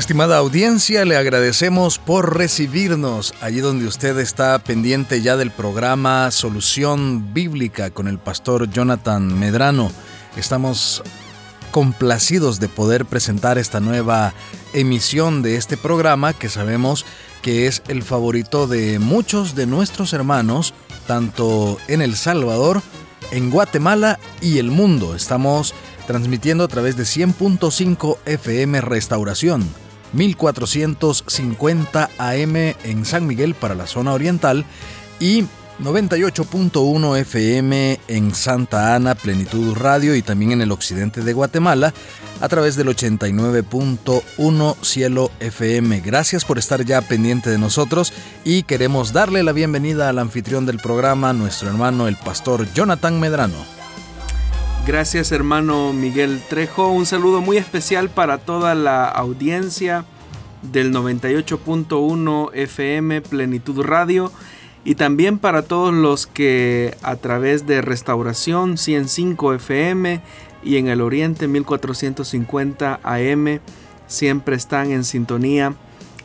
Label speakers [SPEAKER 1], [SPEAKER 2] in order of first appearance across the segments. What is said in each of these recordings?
[SPEAKER 1] Estimada audiencia, le agradecemos por recibirnos allí donde usted está pendiente ya del programa Solución Bíblica con el pastor Jonathan Medrano. Estamos complacidos de poder presentar esta nueva emisión de este programa que sabemos que es el favorito de muchos de nuestros hermanos, tanto en El Salvador, en Guatemala y el mundo. Estamos transmitiendo a través de 100.5 FM Restauración 1450 AM en San Miguel para la zona oriental y 98.1 FM en Santa Ana, Plenitud Radio y también en el occidente de Guatemala a través del 89.1 Cielo FM. Gracias por estar ya pendiente de nosotros y queremos darle la bienvenida al anfitrión del programa, nuestro hermano el pastor Jonathan Medrano.
[SPEAKER 2] Gracias hermano Miguel Trejo. Un saludo muy especial para toda la audiencia del 98.1 FM Plenitud Radio y también para todos los que a través de Restauración 105 FM y en el Oriente 1450 AM siempre están en sintonía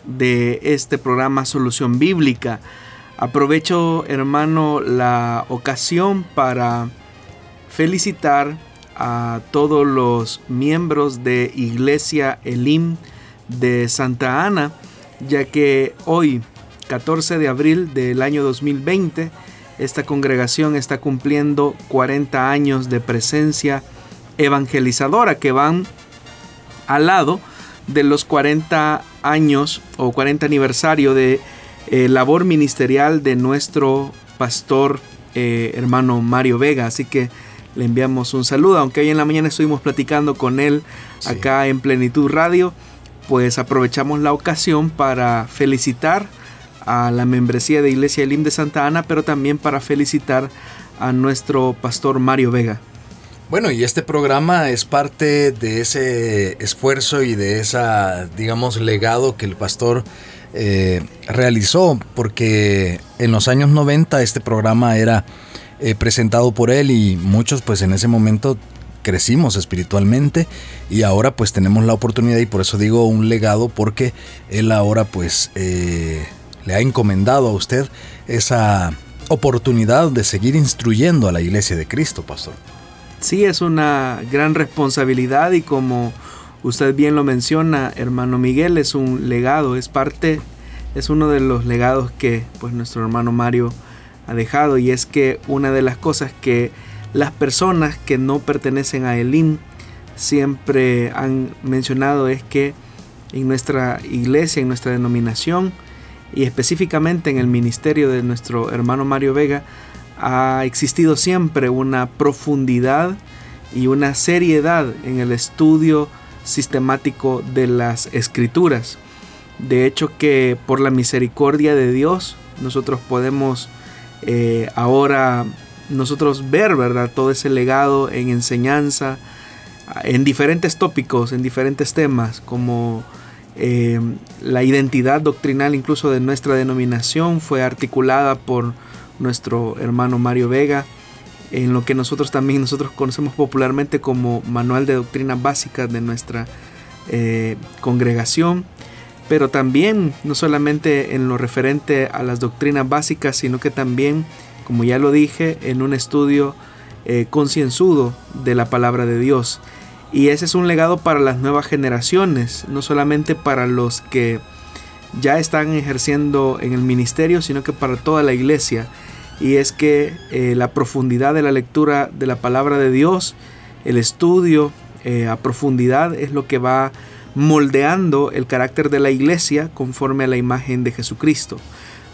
[SPEAKER 2] de este programa Solución Bíblica. Aprovecho hermano la ocasión para felicitar a todos los miembros de Iglesia Elim de Santa Ana, ya que hoy, 14 de abril del año 2020, esta congregación está cumpliendo 40 años de presencia evangelizadora que van al lado de los 40 años o 40 aniversario de eh, labor ministerial de nuestro pastor eh, hermano Mario Vega. Así que le enviamos un saludo, aunque hoy en la mañana estuvimos platicando con él acá en Plenitud Radio, pues aprovechamos la ocasión para felicitar a la membresía de Iglesia Elim de Santa Ana, pero también para felicitar a nuestro pastor Mario Vega.
[SPEAKER 1] Bueno, y este programa es parte de ese esfuerzo y de esa, digamos, legado que el pastor eh, realizó, porque en los años 90 este programa era eh, presentado por él y muchos pues en ese momento crecimos espiritualmente y ahora pues tenemos la oportunidad y por eso digo un legado porque él ahora pues eh, le ha encomendado a usted esa oportunidad de seguir instruyendo a la iglesia de Cristo, pastor.
[SPEAKER 2] Sí, es una gran responsabilidad y como usted bien lo menciona, hermano Miguel, es un legado, es parte, es uno de los legados que pues nuestro hermano Mario ha dejado y es que una de las cosas que las personas que no pertenecen a Elim siempre han mencionado es que en nuestra iglesia, en nuestra denominación y específicamente en el ministerio de nuestro hermano Mario Vega ha existido siempre una profundidad y una seriedad en el estudio sistemático de las escrituras. De hecho que por la misericordia de Dios nosotros podemos eh, ahora nosotros ver, ¿verdad? Todo ese legado en enseñanza, en diferentes tópicos, en diferentes temas, como eh, la identidad doctrinal incluso de nuestra denominación fue articulada por nuestro hermano Mario Vega, en lo que nosotros también nosotros conocemos popularmente como Manual de Doctrina Básica de nuestra eh, congregación pero también no solamente en lo referente a las doctrinas básicas, sino que también, como ya lo dije, en un estudio eh, concienzudo de la palabra de Dios. Y ese es un legado para las nuevas generaciones, no solamente para los que ya están ejerciendo en el ministerio, sino que para toda la iglesia. Y es que eh, la profundidad de la lectura de la palabra de Dios, el estudio eh, a profundidad es lo que va a moldeando el carácter de la iglesia conforme a la imagen de Jesucristo.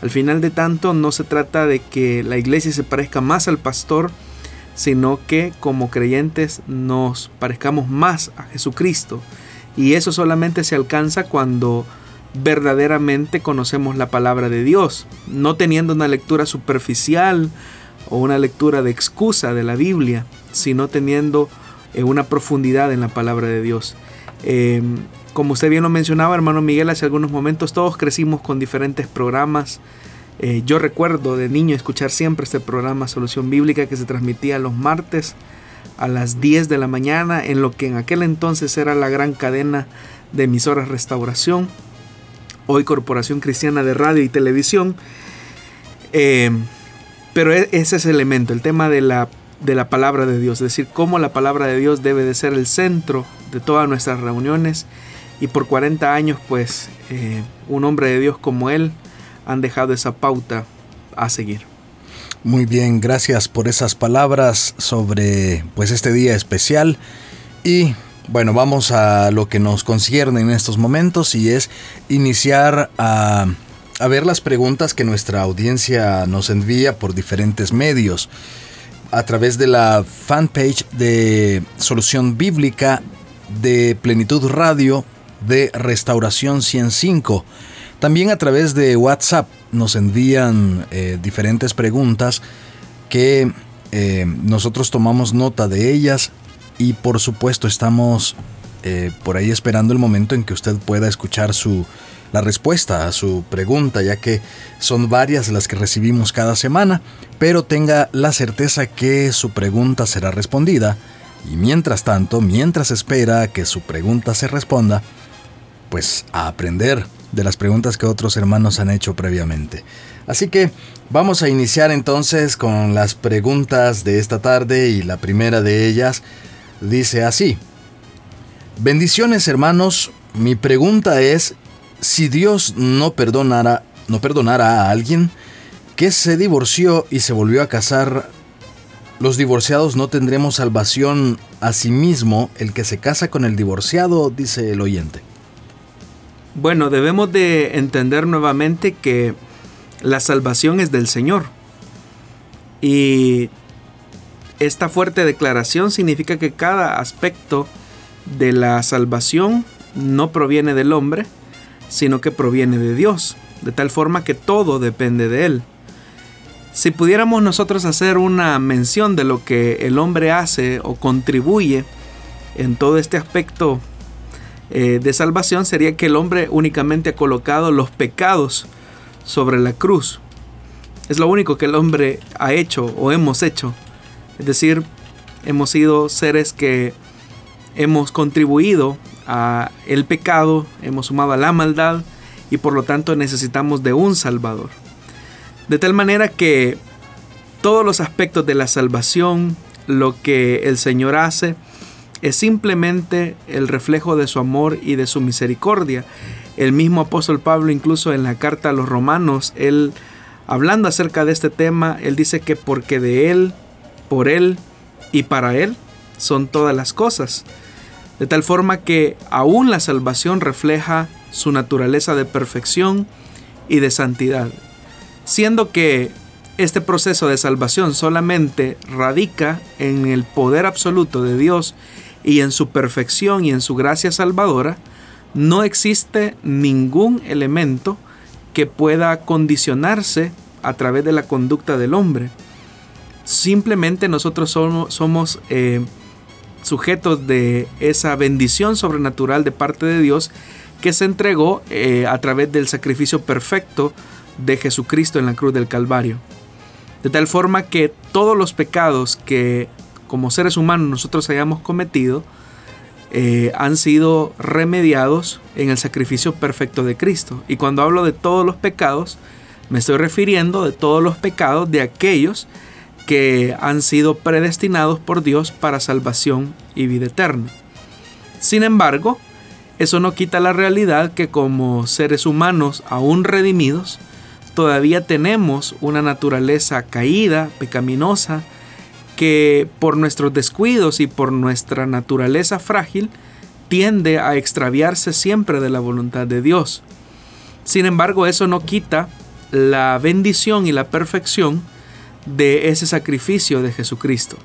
[SPEAKER 2] Al final de tanto no se trata de que la iglesia se parezca más al pastor, sino que como creyentes nos parezcamos más a Jesucristo. Y eso solamente se alcanza cuando verdaderamente conocemos la palabra de Dios, no teniendo una lectura superficial o una lectura de excusa de la Biblia, sino teniendo eh, una profundidad en la palabra de Dios. Em, como usted bien lo mencionaba, hermano Miguel, hace algunos momentos todos crecimos con diferentes programas. Eh, yo recuerdo de niño escuchar siempre este programa Solución Bíblica que se transmitía los martes a las 10 de la mañana en lo que en aquel entonces era la gran cadena de emisoras Restauración, hoy Corporación Cristiana de Radio y Televisión. Eh, pero e, ese es el elemento, el tema de la, de la palabra de Dios, es decir, cómo la palabra de Dios debe de ser el centro de todas nuestras reuniones. Y por 40 años, pues, eh, un hombre de Dios como él han dejado esa pauta a seguir.
[SPEAKER 1] Muy bien, gracias por esas palabras sobre pues este día especial y bueno, vamos a lo que nos concierne en estos momentos y es iniciar a, a ver las preguntas que nuestra audiencia nos envía por diferentes medios a través de la fanpage de Solución Bíblica de Plenitud Radio de Restauración 105. También a través de WhatsApp nos envían eh, diferentes preguntas que eh, nosotros tomamos nota de ellas y por supuesto estamos eh, por ahí esperando el momento en que usted pueda escuchar su, la respuesta a su pregunta, ya que son varias las que recibimos cada semana, pero tenga la certeza que su pregunta será respondida y mientras tanto, mientras espera que su pregunta se responda, pues a aprender de las preguntas que otros hermanos han hecho previamente. Así que vamos a iniciar entonces con las preguntas de esta tarde y la primera de ellas dice así. Bendiciones hermanos, mi pregunta es si Dios no perdonara, no perdonara a alguien que se divorció y se volvió a casar, los divorciados no tendremos salvación a sí mismo, el que se casa con el divorciado, dice el oyente.
[SPEAKER 2] Bueno, debemos de entender nuevamente que la salvación es del Señor. Y esta fuerte declaración significa que cada aspecto de la salvación no proviene del hombre, sino que proviene de Dios, de tal forma que todo depende de Él. Si pudiéramos nosotros hacer una mención de lo que el hombre hace o contribuye en todo este aspecto eh, de salvación sería que el hombre únicamente ha colocado los pecados sobre la cruz. Es lo único que el hombre ha hecho o hemos hecho. Es decir, hemos sido seres que hemos contribuido a el pecado, hemos sumado a la maldad y por lo tanto necesitamos de un Salvador. De tal manera que todos los aspectos de la salvación, lo que el Señor hace, es simplemente el reflejo de su amor y de su misericordia. El mismo apóstol Pablo incluso en la carta a los romanos, él hablando acerca de este tema, él dice que porque de él, por él y para él son todas las cosas. De tal forma que aún la salvación refleja su naturaleza de perfección y de santidad. Siendo que este proceso de salvación solamente radica en el poder absoluto de Dios y en su perfección y en su gracia salvadora, no existe ningún elemento que pueda condicionarse a través de la conducta del hombre. Simplemente nosotros somos, eh, sujetos de esa bendición sobrenatural de parte de Dios que se entregó eh, a través del sacrificio perfecto de Jesucristo en la cruz del Calvario. De tal forma que todos los pecados que como seres humanos nosotros hayamos cometido, eh, han sido remediados en el sacrificio perfecto de Cristo. Y cuando hablo de todos los pecados, me estoy refiriendo de todos los pecados de aquellos que han sido predestinados por Dios para salvación y vida eterna. Sin embargo, eso no quita la realidad que como seres humanos aún redimidos, todavía tenemos una naturaleza caída, pecaminosa, que por nuestros descuidos y por nuestra naturaleza frágil tiende a extraviarse siempre de la voluntad de Dios. Sin embargo, eso no quita la bendición y la perfección de ese sacrificio de Jesucristo.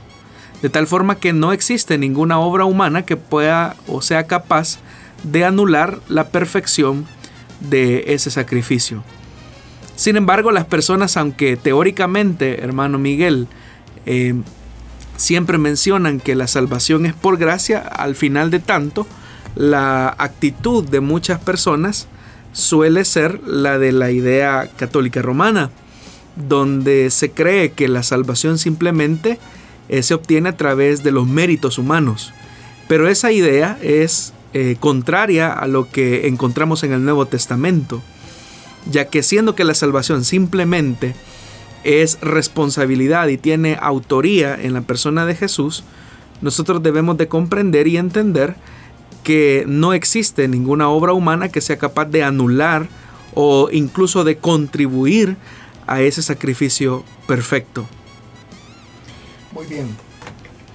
[SPEAKER 2] De tal forma que no existe ninguna obra humana que pueda o sea capaz de anular la perfección de ese sacrificio. Sin embargo, las personas, aunque teóricamente, hermano Miguel, eh, siempre mencionan que la salvación es por gracia, al final de tanto, la actitud de muchas personas suele ser la de la idea católica romana, donde se cree que la salvación simplemente eh, se obtiene a través de los méritos humanos. Pero esa idea es eh, contraria a lo que encontramos en el Nuevo Testamento, ya que siendo que la salvación simplemente es responsabilidad y tiene autoría en la persona de Jesús, nosotros debemos de comprender y entender que no existe ninguna obra humana que sea capaz de anular o incluso de contribuir a ese sacrificio perfecto.
[SPEAKER 1] Muy bien.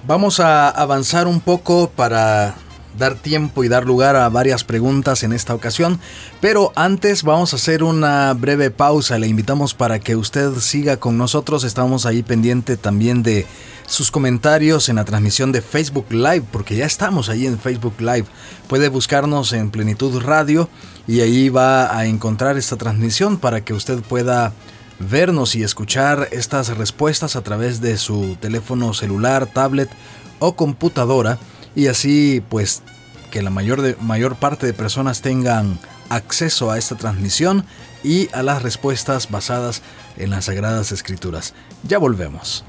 [SPEAKER 1] Vamos a avanzar un poco para dar tiempo y dar lugar a varias preguntas en esta ocasión, pero antes vamos a hacer una breve pausa. Le invitamos para que usted siga con nosotros. Estamos ahí pendiente también de sus comentarios en la transmisión de Facebook Live, porque ya estamos ahí en Facebook Live. Puede buscarnos en Plenitud Radio y ahí va a encontrar esta transmisión para que usted pueda vernos y escuchar estas respuestas a través de su teléfono celular, tablet o computadora y así pues que la mayor, de, mayor parte de personas tengan acceso a esta transmisión y a las respuestas basadas en las Sagradas Escrituras. Ya volvemos.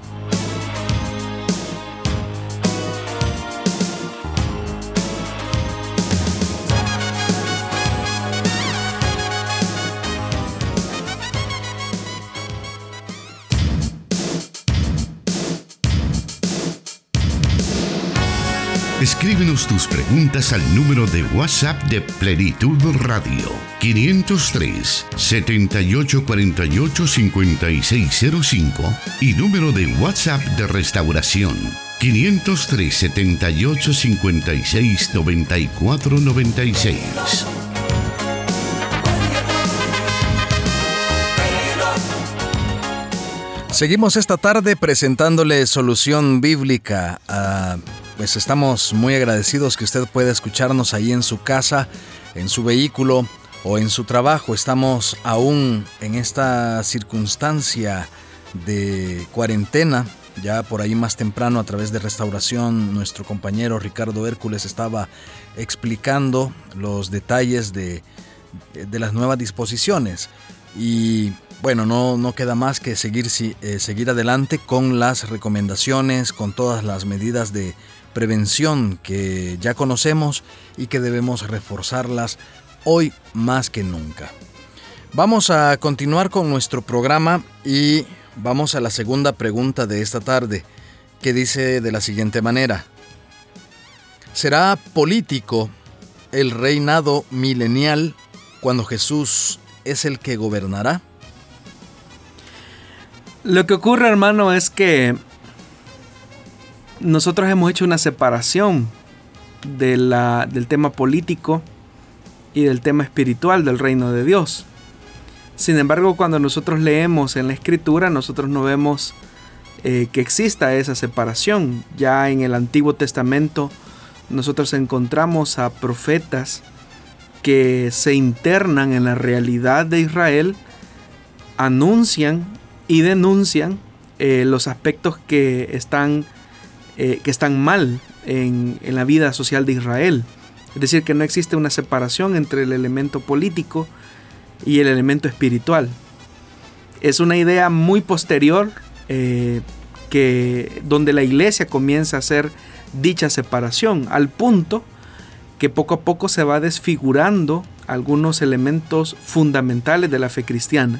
[SPEAKER 3] Escríbenos tus preguntas al número de WhatsApp de Plenitud Radio 503 7848 5605 y número de WhatsApp de Restauración 503 78 56 94 96.
[SPEAKER 1] Seguimos esta tarde presentándole solución bíblica a pues estamos muy agradecidos que usted pueda escucharnos ahí en su casa, en su vehículo o en su trabajo. Estamos aún en esta circunstancia de cuarentena. Ya por ahí más temprano a través de restauración nuestro compañero Ricardo Hércules estaba explicando los detalles de, de las nuevas disposiciones. Y bueno, no, no queda más que seguir, eh, seguir adelante con las recomendaciones, con todas las medidas de prevención que ya conocemos y que debemos reforzarlas hoy más que nunca. Vamos a continuar con nuestro programa y vamos a la segunda pregunta de esta tarde, que dice de la siguiente manera. ¿Será político el reinado milenial cuando Jesús es el que gobernará?
[SPEAKER 2] Lo que ocurre, hermano, es que nosotros hemos hecho una separación de la, del tema político y del tema espiritual del reino de Dios. Sin embargo, cuando nosotros leemos en la escritura, nosotros no vemos eh, que exista esa separación. Ya en el Antiguo Testamento nosotros encontramos a profetas que se internan en la realidad de Israel, anuncian y denuncian eh, los aspectos que están eh, que están mal en, en la vida social de Israel. Es decir, que no existe una separación entre el elemento político y el elemento espiritual. Es una idea muy posterior eh, que, donde la iglesia comienza a hacer dicha separación, al punto que poco a poco se va desfigurando algunos elementos fundamentales de la fe cristiana.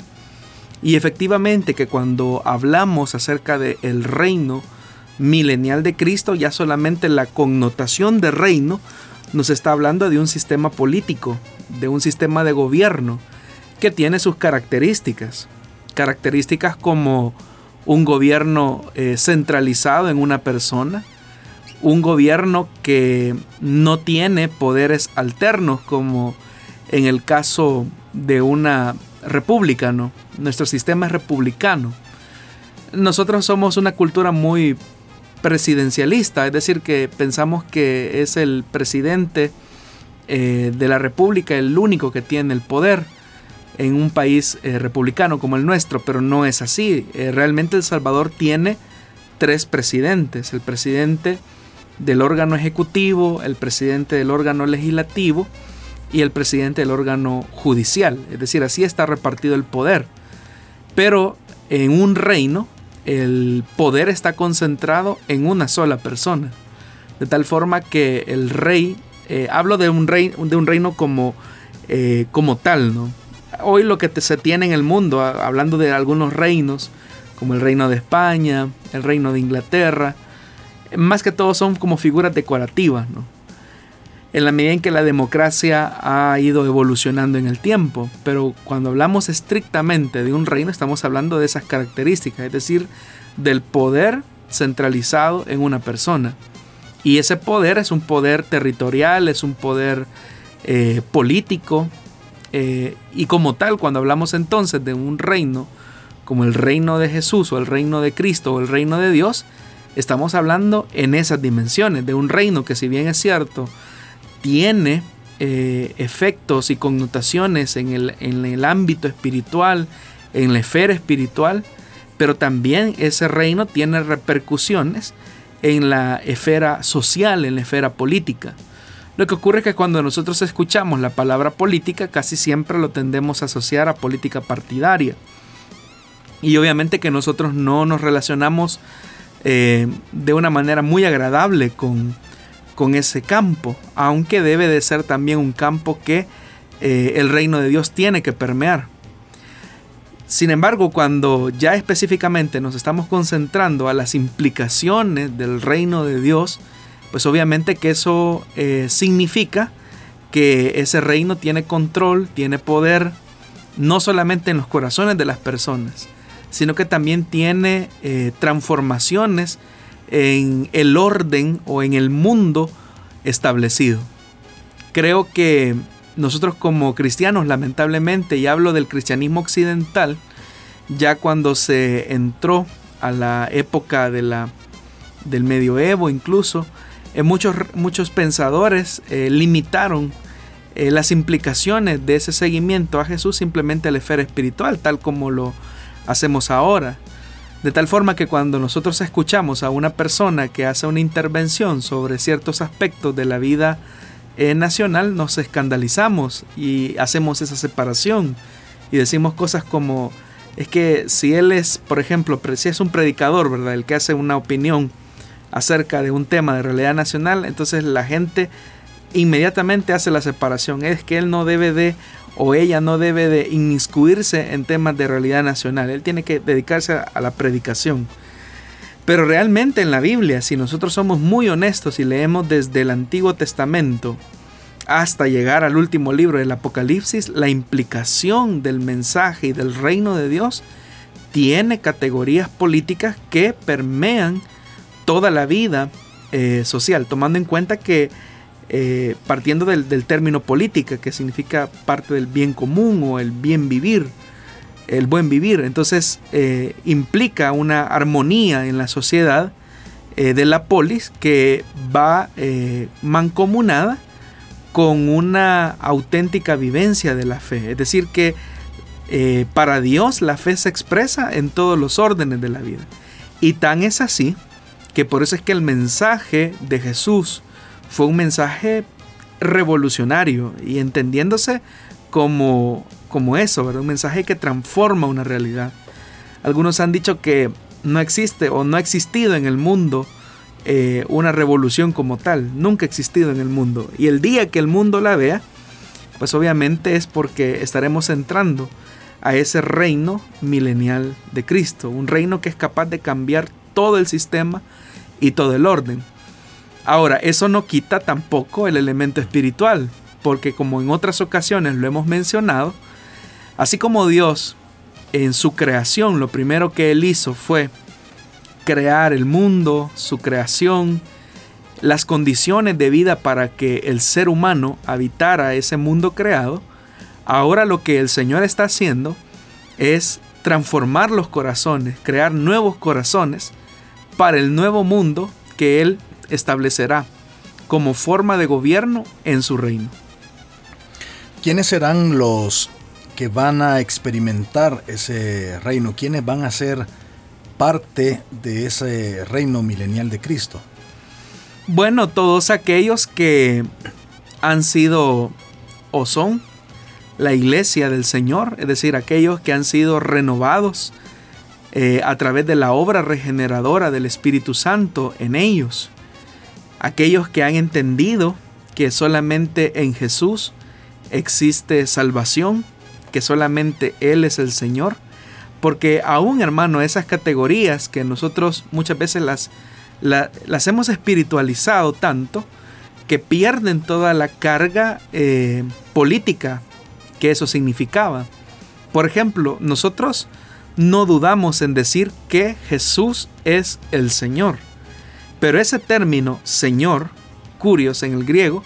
[SPEAKER 2] Y efectivamente que cuando hablamos acerca del el reino milenial de Cristo, ya solamente la connotación de reino nos está hablando de un sistema político, de un sistema de gobierno que tiene sus características. Características como un gobierno eh, centralizado en una persona, un gobierno que no tiene poderes alternos como en el caso de una república. Nuestro sistema es republicano. Nosotros somos una cultura muy presidencialista, es decir, que pensamos que es el presidente eh, de la República el único que tiene el poder en un país eh, republicano como el nuestro, pero no es así. Eh, realmente El Salvador tiene tres presidentes, el presidente del órgano ejecutivo, el presidente del órgano legislativo y el presidente del órgano judicial. Es decir, así está repartido el poder. Pero en un reino, el poder está concentrado en una sola persona. De tal forma que el rey, eh, hablo de un, rey, de un reino como, eh, como tal, ¿no? Hoy lo que se tiene en el mundo, hablando de algunos reinos, como el reino de España, el reino de Inglaterra, más que todo son como figuras decorativas, ¿no? En la medida en que la democracia ha ido evolucionando en el tiempo, pero cuando hablamos estrictamente de un reino estamos hablando de esas características, es decir, del poder centralizado en una persona. Y ese poder es un poder territorial, es un poder eh, político, eh, y como tal, cuando hablamos entonces de un reino, como el reino de Jesús o el reino de Cristo o el reino de Dios, estamos hablando en esas dimensiones, de un reino que si bien es cierto, tiene eh, efectos y connotaciones en el, en el ámbito espiritual, en la esfera espiritual, pero también ese reino tiene repercusiones en la esfera social, en la esfera política. Lo que ocurre es que cuando nosotros escuchamos la palabra política, casi siempre lo tendemos a asociar a política partidaria. Y obviamente que nosotros no nos relacionamos eh, de una manera muy agradable con, con, ese campo, aunque debe de ser también un campo que eh, el reino de Dios tiene que permear. Sin embargo, cuando ya específicamente nos estamos concentrando a las implicaciones del reino de Dios, pues obviamente que eso eh, significa que ese reino tiene control, tiene poder, no solamente en los corazones de las personas, sino que también tiene eh, transformaciones en el orden o en el mundo establecido. Creo que nosotros como cristianos, lamentablemente, y hablo del cristianismo occidental, ya cuando se entró a la época de la, del medioevo incluso, eh, muchos, muchos pensadores eh, limitaron las implicaciones de ese seguimiento a Jesús simplemente a la esfera espiritual, tal como lo hacemos ahora. De tal forma que cuando nosotros escuchamos a una persona que hace una intervención sobre ciertos aspectos de la vida eh, nacional, nos escandalizamos y hacemos esa separación y decimos cosas como, es que si él es, por ejemplo, si es un predicador, ¿verdad? El que hace una opinión acerca de un tema de realidad nacional, entonces la gente inmediatamente hace la separación. Es que él no debe de o ella no debe de inmiscuirse en temas de realidad nacional. Él tiene que dedicarse a la predicación. Pero realmente en la Biblia, si nosotros somos muy honestos y leemos desde el Antiguo Testamento hasta llegar al último libro del Apocalipsis, la implicación del mensaje y del reino de Dios tiene categorías políticas que permean toda la vida eh, social, tomando en cuenta que eh, partiendo del, término política, que significa parte del bien común o el bien vivir, el buen vivir. Entonces eh, implica una armonía en la sociedad eh, de la polis que va mancomunada con una auténtica vivencia de la fe. Es decir, que para Dios la fe se expresa en todos los órdenes de la vida. Y tan es así que por eso es que el mensaje de Jesús fue un mensaje revolucionario y entendiéndose como, como eso, ¿verdad? un mensaje que transforma una realidad. Algunos han dicho que no existe o no ha existido en el mundo eh, una revolución como tal, nunca ha existido en el mundo. Y el día que el mundo la vea, pues obviamente es porque estaremos entrando a ese reino milenial de Cristo, un reino que es capaz de cambiar todo el sistema y todo el orden. Ahora, eso no quita tampoco el elemento espiritual, porque como en otras ocasiones lo hemos mencionado, así como Dios en su creación lo primero que él hizo fue crear el mundo, su creación, las condiciones de vida para que el ser humano habitara ese mundo creado, ahora lo que el Señor está haciendo es transformar los corazones, crear nuevos corazones para el nuevo mundo que Él establecerá como forma de gobierno en su reino.
[SPEAKER 1] ¿Quiénes serán los que van a experimentar ese reino? ¿Quiénes van a ser parte de ese reino milenial de Cristo?
[SPEAKER 2] Bueno, todos aquellos que han sido o son la iglesia del Señor, es decir, aquellos que han sido renovados eh, a través de la obra regeneradora del Espíritu Santo en ellos, aquellos que han entendido que solamente en Jesús existe salvación, que solamente Él es el Señor, porque aún hermano, esas categorías que nosotros muchas veces las las hemos espiritualizado tanto que pierden toda la carga eh, política que eso significaba. Por ejemplo, nosotros no dudamos en decir que Jesús es el Señor. Pero ese término Señor, curios en el griego,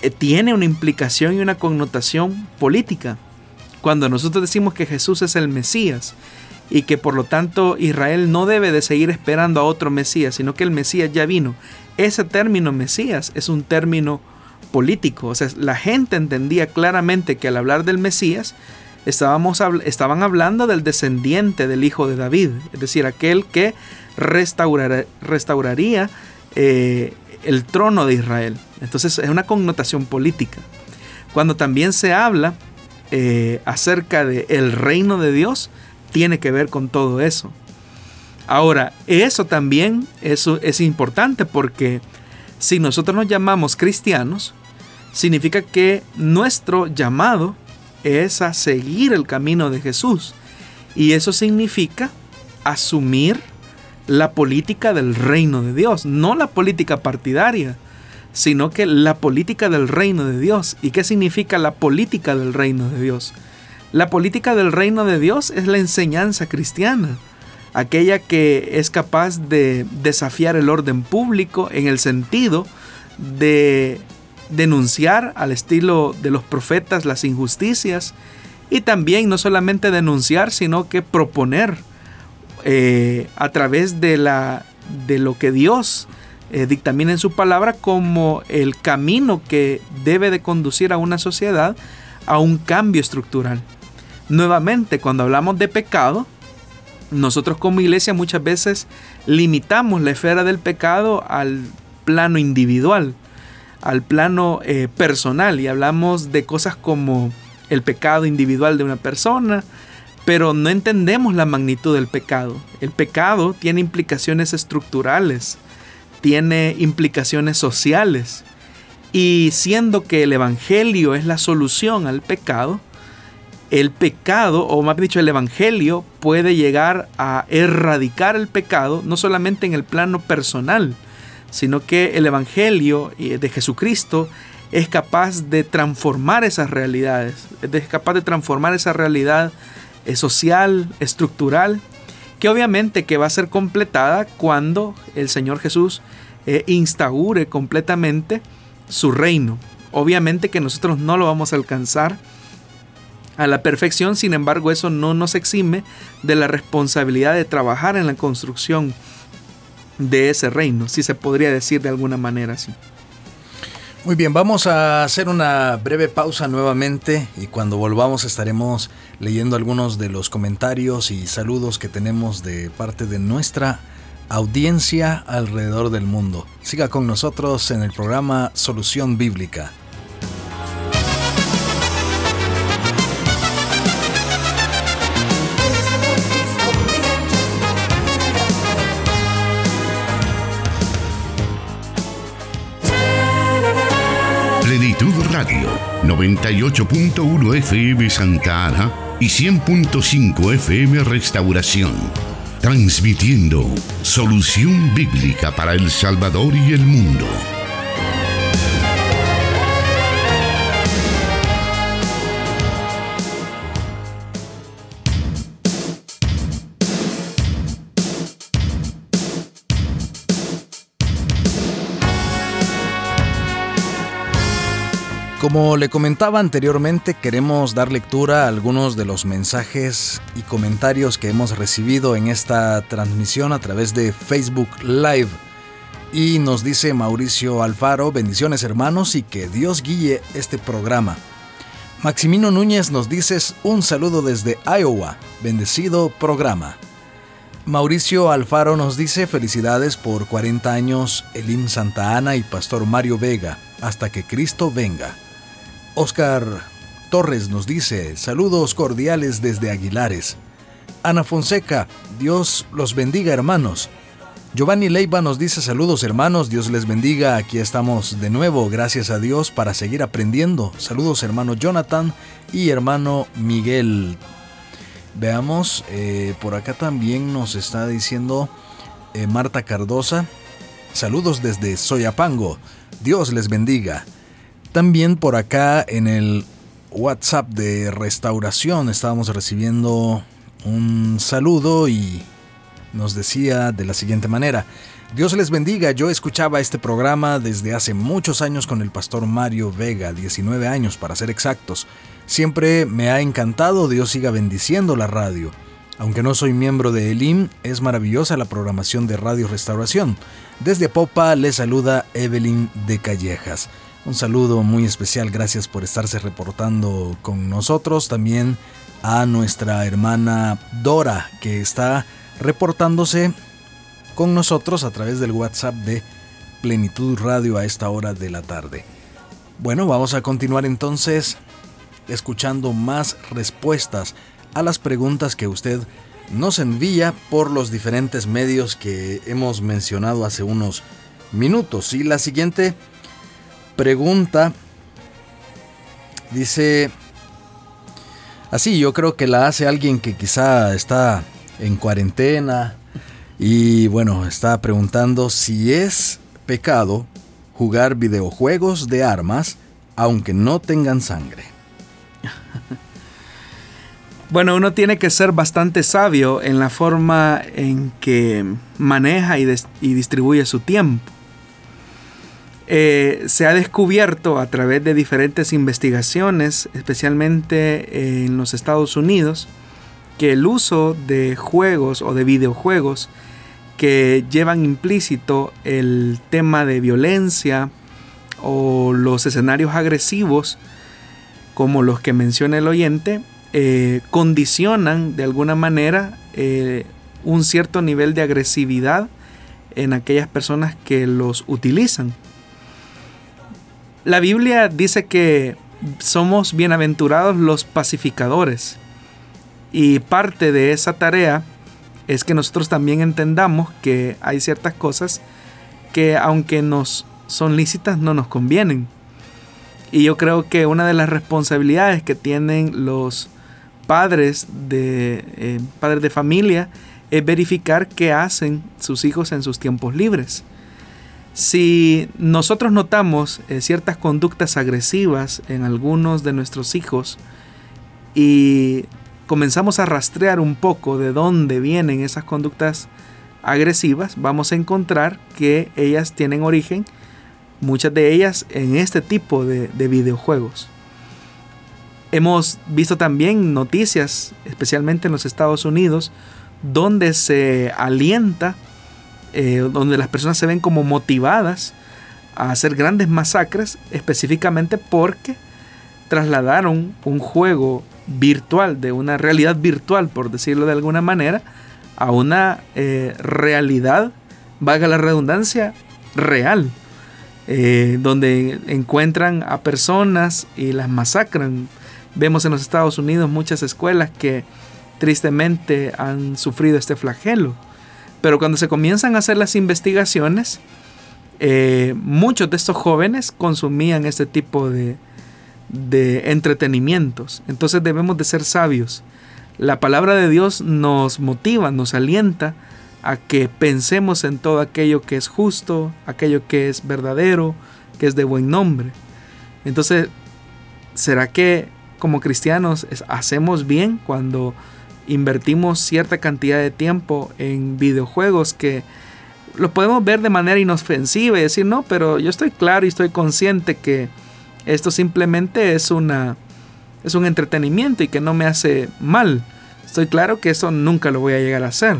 [SPEAKER 2] eh, tiene una implicación y una connotación política. Cuando nosotros decimos que Jesús es el Mesías y que por lo tanto Israel no debe de seguir esperando a otro Mesías, sino que el Mesías ya vino. Ese término Mesías es un término político, o sea, la gente entendía claramente que al hablar del Mesías estábamos, estaban hablando del descendiente del hijo de David, es decir, aquel que restauraría eh, el trono de Israel. Entonces es una connotación política. Cuando también se habla eh, acerca del el reino de Dios, tiene que ver con todo eso. Ahora, eso también eso es importante porque si nosotros nos llamamos cristianos, significa que nuestro llamado es a seguir el camino de Jesús. Y eso significa asumir la política del reino de Dios, no la política partidaria, sino que la política del reino de Dios. ¿Y qué significa la política del reino de Dios? La política del reino de Dios es la enseñanza cristiana, aquella que es capaz de desafiar el orden público en el sentido de denunciar al estilo de los profetas las injusticias y también no solamente denunciar, sino que proponer eh, a través de, la, de lo que Dios eh, dictamina en su palabra como el camino que debe de conducir a una sociedad a un cambio estructural. Nuevamente, cuando hablamos de pecado, nosotros como iglesia muchas veces limitamos la esfera del pecado al plano individual, al plano eh, personal y hablamos de cosas como el pecado individual de una persona, pero no entendemos la magnitud del pecado. El pecado tiene implicaciones estructurales, tiene implicaciones sociales y siendo que el Evangelio es la solución al pecado, el pecado, o más dicho, el Evangelio puede llegar a erradicar el pecado, no solamente en el plano personal, sino que el Evangelio eh, de Jesucristo es capaz de transformar esas realidades, es capaz de transformar esa realidad eh, social, estructural, que obviamente que va a ser completada cuando el Señor Jesús eh, instaure completamente su reino. Obviamente que nosotros no lo vamos a alcanzar a la perfección, sin embargo eso no nos exime de la responsabilidad de trabajar en la construcción de ese reino, si se podría decir de alguna manera así.
[SPEAKER 1] Muy bien, vamos a hacer una breve pausa nuevamente y cuando volvamos estaremos leyendo algunos de los comentarios y saludos que tenemos de parte de nuestra audiencia alrededor del mundo. Siga con nosotros en el programa Solución Bíblica.
[SPEAKER 3] Radio, 98.1 FM Santa Ana y 100.5 FM Restauración. Transmitiendo solución bíblica para El Salvador y el mundo.
[SPEAKER 1] Como le comentaba anteriormente, queremos dar lectura a algunos de los mensajes y comentarios que hemos recibido en esta transmisión a través de Facebook Live. Y nos dice Mauricio Alfaro, bendiciones hermanos y que Dios guíe este programa. Maximino Núñez nos dice un saludo desde Iowa, bendecido programa. Mauricio Alfaro nos dice felicidades por 40 años Elim Santa Ana y Pastor Mario Vega, hasta que Cristo venga. Oscar Torres nos dice, saludos cordiales desde Aguilares. Ana Fonseca, Dios los bendiga hermanos. Giovanni Leiva nos dice saludos hermanos, Dios les bendiga, aquí estamos de nuevo, gracias a Dios para seguir aprendiendo. Saludos hermano Jonathan y hermano Miguel. Veamos, eh, por acá también nos está diciendo eh, Marta Cardosa, saludos desde Soyapango, Dios les bendiga. También por acá en el WhatsApp de restauración estábamos recibiendo un saludo y nos decía de la siguiente manera, Dios les bendiga, yo escuchaba este programa desde hace muchos años con el pastor Mario Vega, 19 años para ser exactos. Siempre me ha encantado, Dios siga bendiciendo la radio. Aunque no soy miembro de ELIM, es maravillosa la programación de Radio Restauración. Desde Popa le saluda Evelyn de Callejas. Un saludo muy especial, gracias por estarse reportando con nosotros. También a nuestra hermana Dora, que está reportándose con nosotros a través del WhatsApp de Plenitud Radio a esta hora de la tarde. Bueno, vamos a continuar entonces escuchando más respuestas a las preguntas que usted nos envía por los diferentes medios que hemos mencionado hace unos minutos. Y la siguiente pregunta dice así, yo creo que la hace alguien que quizá está en cuarentena y bueno, está preguntando si es pecado jugar videojuegos de armas aunque no tengan sangre.
[SPEAKER 2] Bueno, uno tiene que ser bastante sabio en la forma en que maneja y, distribuye su tiempo. Eh, se ha descubierto a través de diferentes investigaciones, especialmente en los Estados Unidos, que el uso de juegos o de videojuegos que llevan implícito el tema de violencia o los escenarios agresivos, como los que menciona el oyente, eh, condicionan de alguna manera eh, un cierto nivel de agresividad en aquellas personas que los utilizan. La Biblia dice que somos bienaventurados los pacificadores. Y parte de esa tarea es que nosotros también entendamos que hay ciertas cosas que aunque nos son lícitas no nos convienen. Y yo creo que una de las responsabilidades que tienen los padres de, eh, padres de familia es verificar qué hacen sus hijos en sus tiempos libres. Si nosotros notamos eh, ciertas conductas agresivas en algunos de nuestros hijos y comenzamos a rastrear un poco de dónde vienen esas conductas agresivas, vamos a encontrar que ellas tienen origen, muchas de ellas, en este tipo de, videojuegos. Hemos visto también noticias, especialmente en los Estados Unidos, donde se alienta eh, donde las personas se ven como motivadas a hacer grandes masacres, específicamente porque trasladaron un juego virtual, de una realidad virtual, por decirlo de alguna manera, a una eh, realidad, valga la redundancia, real, eh, donde encuentran a personas y las masacran. Vemos en los Estados Unidos muchas escuelas que tristemente han sufrido este flagelo. Pero cuando se comienzan a hacer las investigaciones, eh, muchos de estos jóvenes consumían este tipo de, de entretenimientos. Entonces debemos de ser sabios. La palabra de Dios nos motiva, nos alienta a que pensemos en todo aquello que es justo, aquello que es verdadero, que es de buen nombre. Entonces, ¿será que como cristianos hacemos bien cuando invertimos cierta cantidad de tiempo en videojuegos que los podemos ver de manera inofensiva y decir, no, pero yo estoy claro y estoy consciente que esto simplemente es una es un entretenimiento y que no me hace mal. Estoy claro que eso nunca lo voy a llegar a hacer.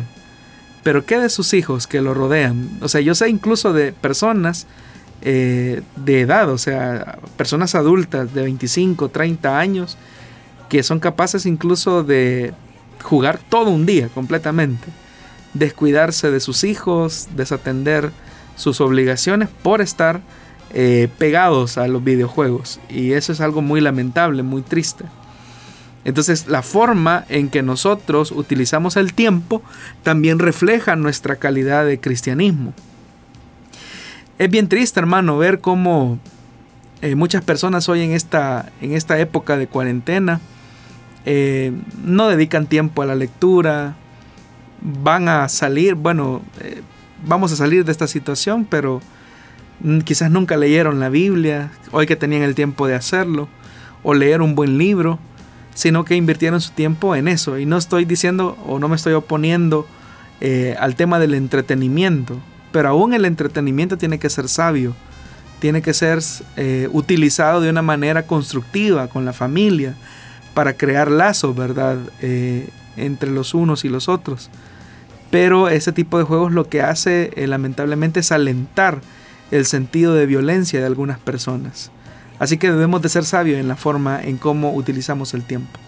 [SPEAKER 2] Pero ¿qué de sus hijos que lo rodean? O sea, yo sé incluso de personas eh, de edad, o sea, personas adultas de 25, 30 años, que son capaces incluso de jugar todo un día completamente, descuidarse de sus hijos, desatender sus obligaciones por estar eh, pegados a los videojuegos. Y eso es algo muy lamentable, muy triste. Entonces la forma en que nosotros utilizamos el tiempo también refleja nuestra calidad de cristianismo. Es bien triste, hermano, ver cómo eh, muchas personas hoy en esta, en esta época de cuarentena eh, no dedican tiempo a la lectura, van a salir, bueno, eh, vamos a salir de esta situación, pero quizás nunca leyeron la Biblia, hoy que tenían el tiempo de hacerlo, o leer un buen libro sino que invirtieron su tiempo en eso. Y no estoy diciendo o no me estoy oponiendo eh, al tema del entretenimiento, pero aún el entretenimiento tiene que ser sabio, tiene que ser utilizado de una manera constructiva con la familia para crear lazos, ¿verdad? Eh, entre los unos y los otros. Pero ese tipo de juegos lo que hace lamentablemente es alentar el sentido de violencia de algunas personas. Así que debemos de ser sabios en la forma en cómo utilizamos el tiempo.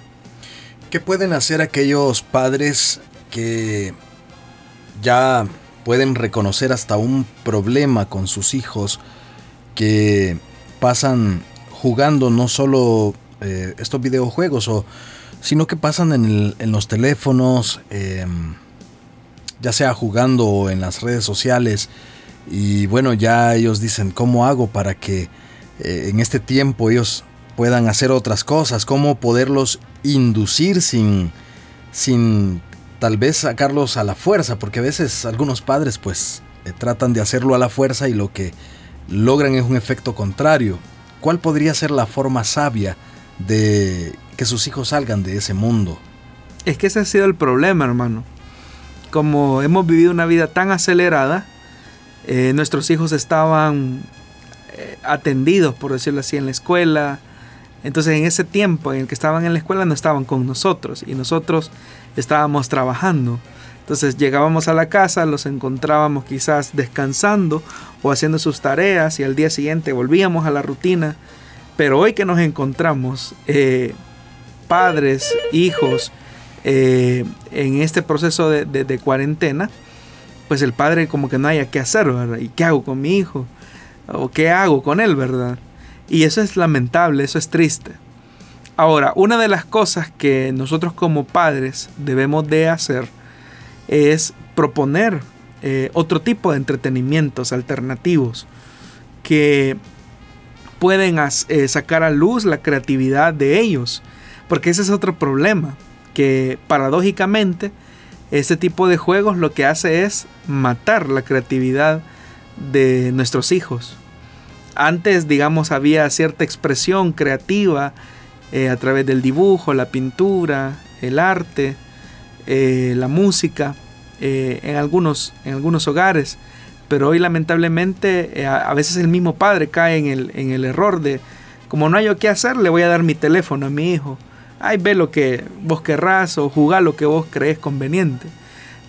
[SPEAKER 1] ¿Qué pueden hacer aquellos padres que ya pueden reconocer hasta un problema con sus hijos que pasan jugando no solo eh, estos videojuegos, o, sino que pasan en, los teléfonos, em, ya sea jugando en las redes sociales, y bueno, ya ellos dicen, ¿cómo hago para que eh, en este tiempo ellos puedan hacer otras cosas, cómo poderlos inducir sin, sin tal vez sacarlos a la fuerza, porque a veces algunos padres pues eh, tratan de hacerlo a la fuerza y lo que logran es un efecto contrario. ¿Cuál podría ser la forma sabia de que sus hijos salgan de ese mundo?
[SPEAKER 2] Es que ese ha sido el problema, hermano. Como hemos vivido una vida tan acelerada, eh, nuestros hijos estaban eh, atendidos, por decirlo así, en la escuela. Entonces en ese tiempo en el que estaban en la escuela no estaban con nosotros y nosotros estábamos trabajando. Entonces llegábamos a la casa, los encontrábamos quizás descansando o haciendo sus tareas y al día siguiente volvíamos a la rutina. Pero hoy que nos encontramos, eh, padres, hijos, eh, en este proceso de, cuarentena, pues el padre como que no haya qué hacer, ¿verdad? ¿Y qué hago con mi hijo? ¿O qué hago con él, verdad? Y eso es lamentable, eso es triste. Ahora, una de las cosas que nosotros como padres debemos de hacer es proponer eh, otro tipo de entretenimientos alternativos que pueden eh, sacar a luz la creatividad de ellos. Porque ese es otro problema, que paradójicamente este tipo de juegos lo que hace es matar la creatividad de nuestros hijos. Antes, digamos, había cierta expresión creativa eh, a través del dibujo, la pintura, el arte, eh, la música, en, algunos, en algunos hogares. Pero hoy lamentablemente a, veces el mismo padre cae en el, en el error de, como no hay yo qué hacer, le voy a dar mi teléfono a mi hijo. Ay, ve lo que vos querrás o jugá lo que vos crees conveniente.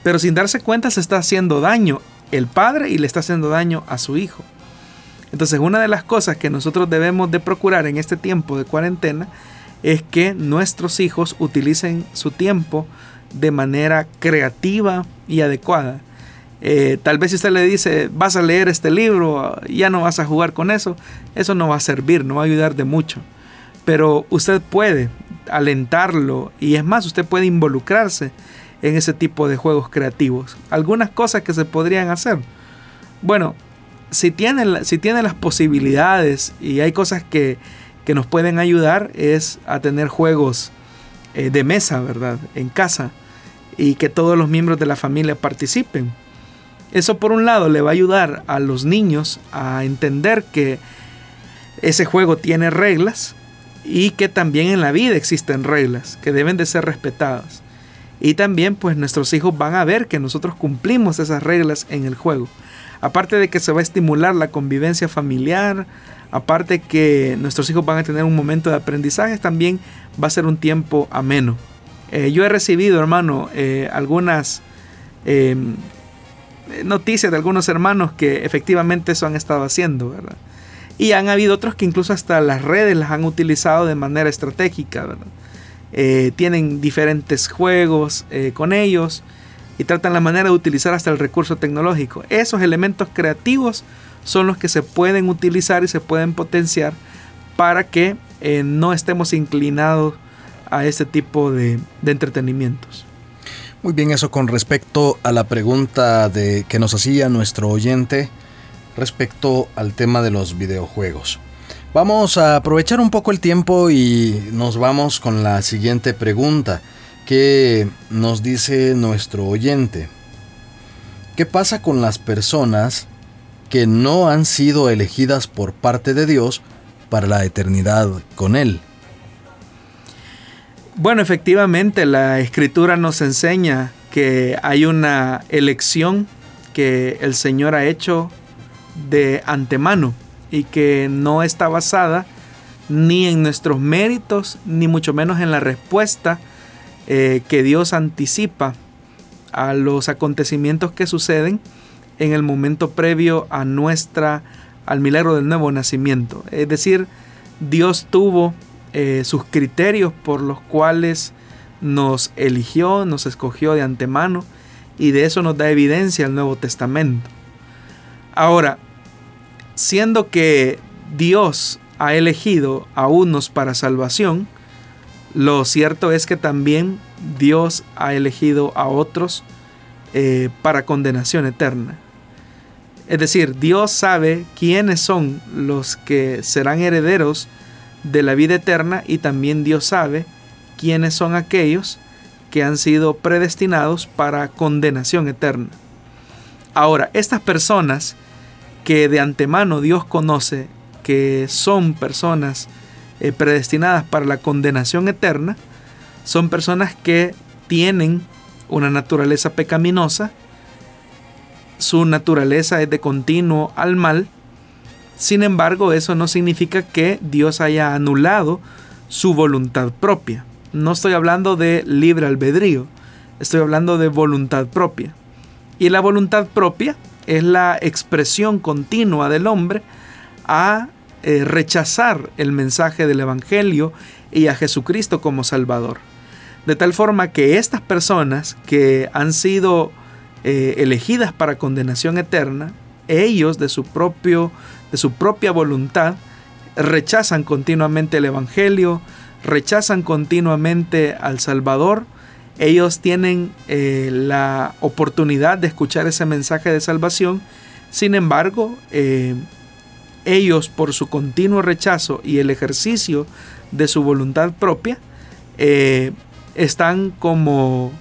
[SPEAKER 2] Pero sin darse cuenta se está haciendo daño el padre y le está haciendo daño a su hijo. Entonces una de las cosas que nosotros debemos de procurar en este tiempo de cuarentena es que nuestros hijos utilicen su tiempo de manera creativa y adecuada. Eh, tal vez si usted le dice, vas a leer este libro, ya no vas a jugar con eso, eso no va a servir, no va a ayudar de mucho. Pero usted puede alentarlo y es más, usted puede involucrarse en ese tipo de juegos creativos. Algunas cosas que se podrían hacer. Bueno, si tienen, si las posibilidades y hay cosas que, nos pueden ayudar, es a tener juegos eh, de mesa, ¿verdad? En casa y que todos los miembros de la familia participen. Eso por un lado le va a ayudar a los niños a entender que ese juego tiene reglas y que también en la vida existen reglas que deben de ser respetadas. Y también pues nuestros hijos van a ver que nosotros cumplimos esas reglas en el juego. Aparte de que se va a estimular la convivencia familiar, aparte que nuestros hijos van a tener un momento de aprendizaje, también va a ser un tiempo ameno. Eh, yo he recibido, hermano, eh, algunas em, noticias de algunos hermanos que efectivamente eso han estado haciendo, ¿verdad? Y han habido otros que incluso hasta las redes las han utilizado de manera estratégica, ¿verdad? Eh, tienen diferentes juegos con ellos y tratan la manera de utilizar hasta el recurso tecnológico. Esos elementos creativos son los que se pueden utilizar y se pueden potenciar para que eh, no estemos inclinados a este tipo de, entretenimientos.
[SPEAKER 1] Muy bien, eso con respecto a la pregunta de, que nos hacía nuestro oyente respecto al tema de los videojuegos. Vamos a aprovechar un poco el tiempo y nos vamos con la siguiente pregunta que nos dice nuestro oyente. ¿Qué pasa con las personas que no han sido elegidas por parte de Dios para la eternidad con Él?
[SPEAKER 2] Bueno, efectivamente la escritura nos enseña que hay una elección que el Señor ha hecho de antemano y que no está basada ni en nuestros méritos, ni mucho menos en la respuesta eh, que Dios anticipa a los acontecimientos que suceden en el momento previo a nuestra al milagro del nuevo nacimiento. Es decir, Dios tuvo eh, sus criterios por los cuales nos eligió, nos escogió de antemano y de eso nos da evidencia el Nuevo Testamento. Ahora, siendo que Dios ha elegido a unos para salvación, lo cierto es que también Dios ha elegido a otros eh, para condenación eterna. Es decir, Dios sabe quiénes son los que serán herederos de la vida eterna y también Dios sabe quiénes son aquellos que han sido predestinados para condenación eterna. Ahora, estas personas que de antemano Dios conoce que son personas eh, predestinadas para la condenación eterna son personas que tienen una naturaleza pecaminosa, su naturaleza es de continuo al mal, sin embargo eso no significa que Dios haya anulado su voluntad propia. No estoy hablando de libre albedrío, estoy hablando de voluntad propia. Y la voluntad propia es la expresión continua del hombre a eh, rechazar el mensaje del Evangelio y a Jesucristo como Salvador. De tal forma que estas personas que han sido eh, elegidas para condenación eterna, ellos de su, propio, su propia voluntad rechazan continuamente el Evangelio, rechazan continuamente al Salvador, ellos tienen eh, la oportunidad de escuchar ese mensaje de salvación, sin embargo, ellos por su continuo rechazo y el ejercicio de su voluntad propia, eh, están como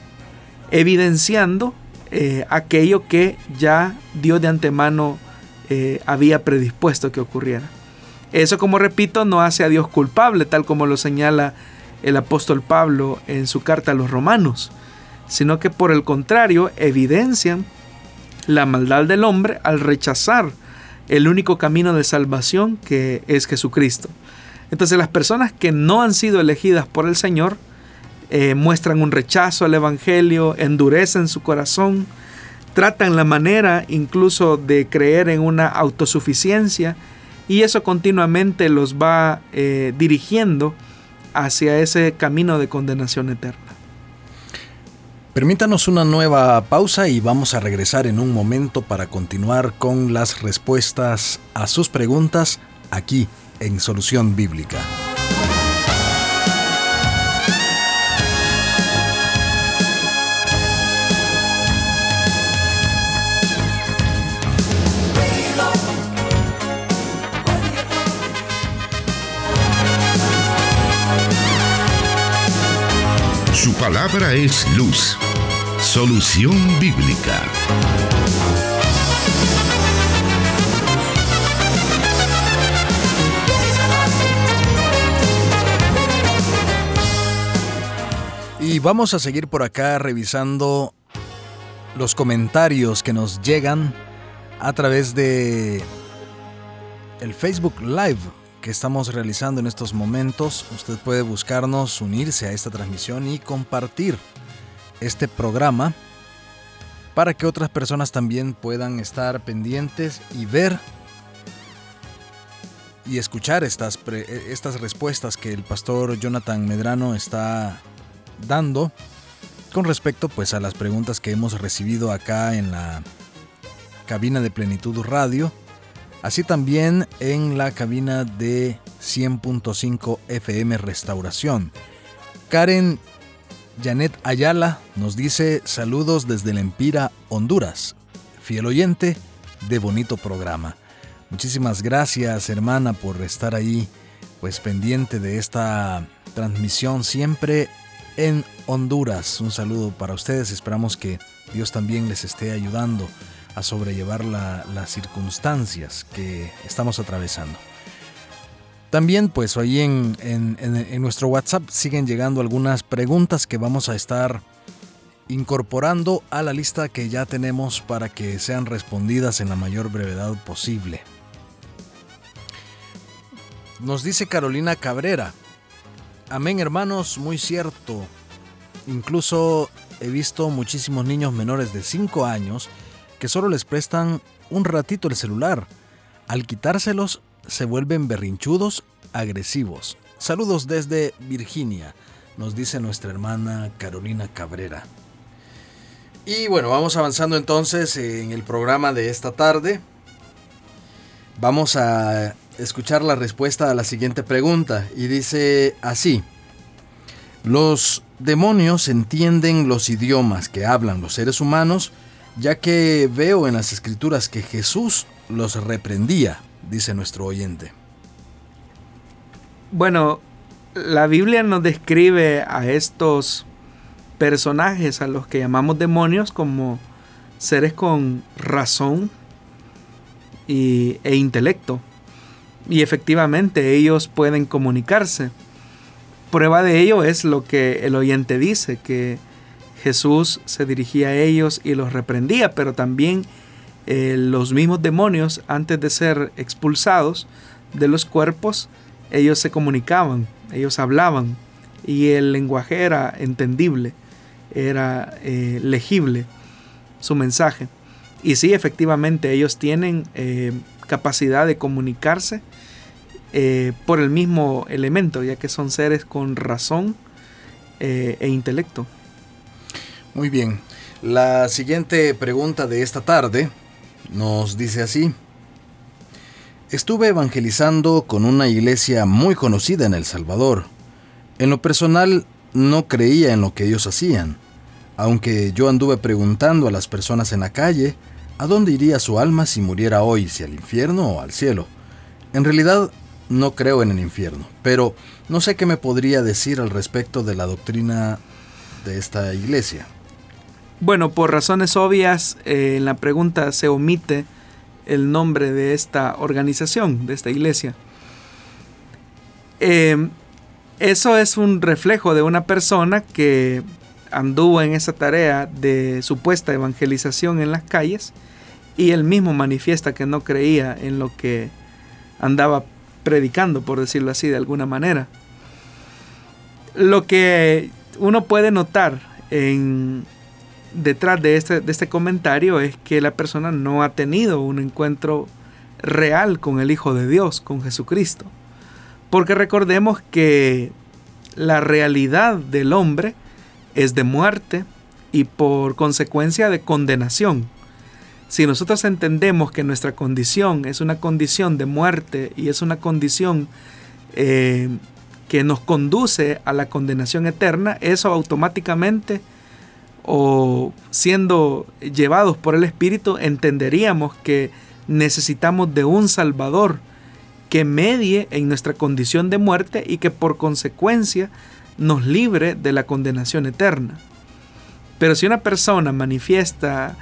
[SPEAKER 2] evidenciando eh, aquello que ya Dios de antemano eh, había predispuesto que ocurriera. Eso, como repito, no hace a Dios culpable, tal como lo señala el apóstol Pablo en su carta a los romanos, sino que por el contrario evidencian la maldad del hombre al rechazar el único camino de salvación que es Jesucristo. Entonces las personas que no han sido elegidas por el Señor eh, muestran un rechazo al Evangelio, endurecen su corazón, tratan la manera incluso de creer en una autosuficiencia y eso continuamente los va eh, dirigiendo hacia ese camino de condenación eterna.
[SPEAKER 1] Permítanos una nueva pausa y vamos a regresar en un momento para continuar con las respuestas a sus preguntas aquí en Solución Bíblica.
[SPEAKER 3] Su palabra es luz Solución Bíblica.
[SPEAKER 1] Y vamos a seguir por acá revisando los comentarios que nos llegan a través de el Facebook Live que estamos realizando en estos momentos. Usted puede buscarnos, unirse a esta transmisión y compartir este programa para que otras personas también puedan estar pendientes y ver y escuchar estas, estas respuestas que el pastor Jonathan Medrano está dando con respecto pues a las preguntas que hemos recibido acá en la cabina de Plenitud Radio, así también en la cabina de 100.5 FM Restauración. Karen Janet Ayala nos dice saludos desde el Empira, Honduras. Fiel oyente de bonito programa. Muchísimas gracias hermana por estar ahí pues pendiente de esta transmisión siempre en Honduras. Un saludo para ustedes. Esperamos que Dios también les esté ayudando a sobrellevar las circunstancias que estamos atravesando. También pues ahí en, en, nuestro WhatsApp siguen llegando algunas preguntas que vamos a estar incorporando a la lista que ya tenemos para que sean respondidas en la mayor brevedad posible. Nos dice Carolina Cabrera, amén hermanos, muy cierto. Incluso he visto muchísimos niños menores de 5 años solo les prestan un ratito el celular. Al quitárselos se vuelven berrinchudos, agresivos. Saludos desde Virginia, nos dice nuestra hermana Carolina Cabrera. Y bueno, vamos avanzando entonces en el programa de esta tarde. Vamos a escuchar la respuesta a la siguiente pregunta y dice así. Los demonios entienden los idiomas que hablan los seres humanos, ya que veo en las escrituras que Jesús los reprendía dice nuestro oyente.
[SPEAKER 2] Bueno, la Biblia nos describe a estos personajes, a los que llamamos demonios, como seres con razón y, e intelecto. Y efectivamente ellos pueden comunicarse. Prueba de ello es lo que el oyente dice, que Jesús se dirigía a ellos y los reprendía, pero también eh, los mismos demonios, antes de ser expulsados de los cuerpos, ellos se comunicaban, ellos hablaban y el lenguaje era entendible, era eh, legible su mensaje. Y sí, efectivamente, ellos tienen eh, capacidad de comunicarse por el mismo elemento, ya que son seres con razón e intelecto.
[SPEAKER 1] Muy bien. La siguiente pregunta de esta tarde nos dice así. Estuve evangelizando con una iglesia muy conocida en El Salvador. En lo personal no creía en lo que ellos hacían, aunque yo anduve preguntando a las personas en la calle a dónde iría su alma si muriera hoy, si al infierno o al cielo. En realidad no creo en el infierno, pero no sé qué me podría decir al respecto de la doctrina de esta iglesia.
[SPEAKER 2] Bueno, por razones obvias, eh, en la pregunta se omite el nombre de esta organización, de esta iglesia. Em, eso es un reflejo de una persona que anduvo en esa tarea de supuesta evangelización en las calles y él mismo manifiesta que no creía en lo que andaba predicando, por decirlo así, de alguna manera. Lo que uno puede notar en detrás de este, de este comentario es que la persona no ha tenido un encuentro real con el Hijo de Dios, con Jesucristo. Porque recordemos que la realidad del hombre es de muerte y por consecuencia de condenación. Si nosotros entendemos que nuestra condición es una condición de muerte y es una condición eh, que nos conduce a la condenación eterna, eso automáticamente o siendo llevados por el Espíritu, entenderíamos que necesitamos de un Salvador que medie en nuestra condición de muerte y que por consecuencia nos libre de la condenación eterna. Pero si una persona manifiesta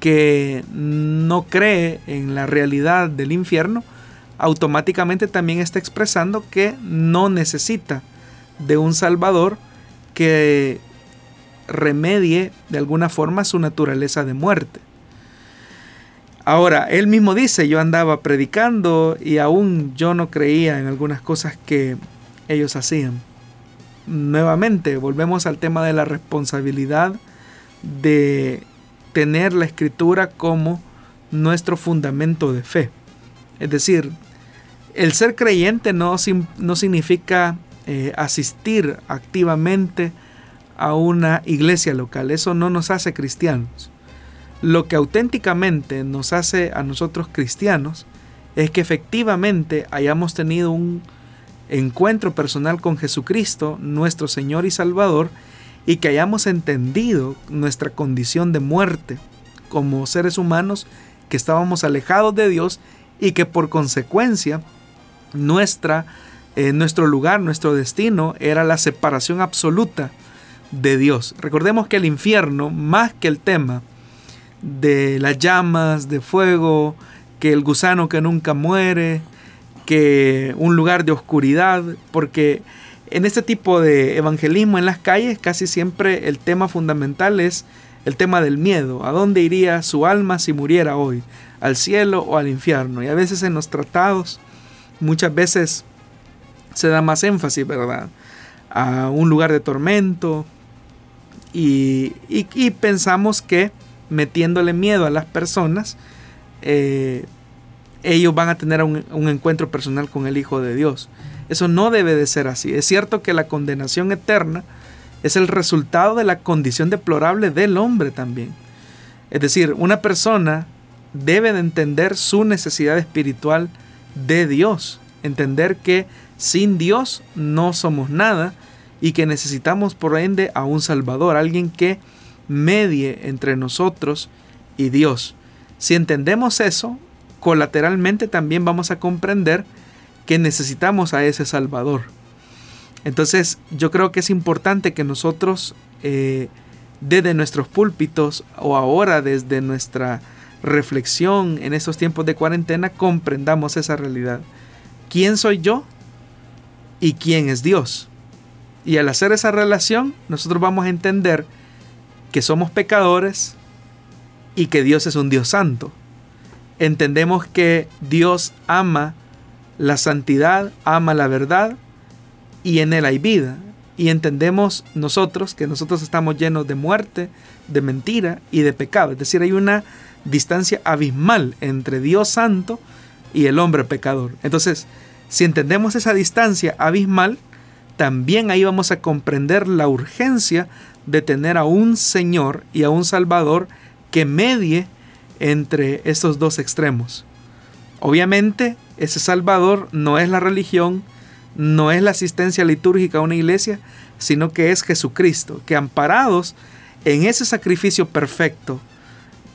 [SPEAKER 2] que no cree en la realidad del infierno, automáticamente también está expresando que no necesita de un Salvador que remedie de alguna forma su naturaleza de muerte. Ahora, él mismo dice, yo andaba predicando y aún yo no creía en algunas cosas que ellos hacían. Nuevamente, volvemos al tema de la responsabilidad de tener la escritura como nuestro fundamento de fe. Es decir, el ser creyente no, no significa eh, asistir activamente a una iglesia local. Eso no nos hace cristianos. Lo que auténticamente nos hace a nosotros cristianos es que efectivamente hayamos tenido un encuentro personal con Jesucristo, nuestro Señor y Salvador, y que hayamos entendido nuestra condición de muerte como seres humanos que estábamos alejados de Dios y que por consecuencia nuestra, eh, nuestro lugar, nuestro destino era la separación absoluta de Dios. Recordemos que el infierno, más que el tema de las llamas, de fuego, que el gusano que nunca muere, que un lugar de oscuridad, porque en este tipo de evangelismo en las calles casi siempre el tema fundamental es el tema del miedo. ¿A dónde iría su alma si muriera hoy? ¿Al cielo o al infierno? Y a veces en los tratados, muchas veces se da más énfasis, ¿verdad? A un lugar de tormento. Y, pensamos que metiéndole miedo a las personas, eh, ellos van a tener un, un encuentro personal con el Hijo de Dios. Eso no debe de ser así. Es cierto que la condenación eterna es el resultado de la condición deplorable del hombre también. Es decir, una persona debe de entender su necesidad espiritual de Dios, entender que sin Dios no somos nada y que necesitamos por ende a un Salvador, alguien que medie entre nosotros y Dios. Si entendemos eso, colateralmente también vamos a comprender que necesitamos a ese Salvador. Entonces yo creo que es importante que nosotros eh, desde nuestros púlpitos o ahora desde nuestra reflexión en estos tiempos de cuarentena comprendamos esa realidad. ¿Quién soy yo? ¿Y quién es Dios? Y al hacer esa relación, nosotros vamos a entender que somos pecadores y que Dios es un Dios santo. Entendemos que Dios ama la santidad ama la verdad y en él hay vida. Y entendemos nosotros que nosotros estamos llenos de muerte, de mentira y de pecado. Es decir, hay una distancia abismal entre Dios santo y el hombre pecador. Entonces, si entendemos esa distancia abismal, también ahí vamos a comprender la urgencia de tener a un Señor y a un Salvador que medie entre estos dos extremos. Obviamente, ese Salvador no es la religión, no es la asistencia litúrgica a una iglesia, sino que es Jesucristo, que amparados en ese sacrificio perfecto,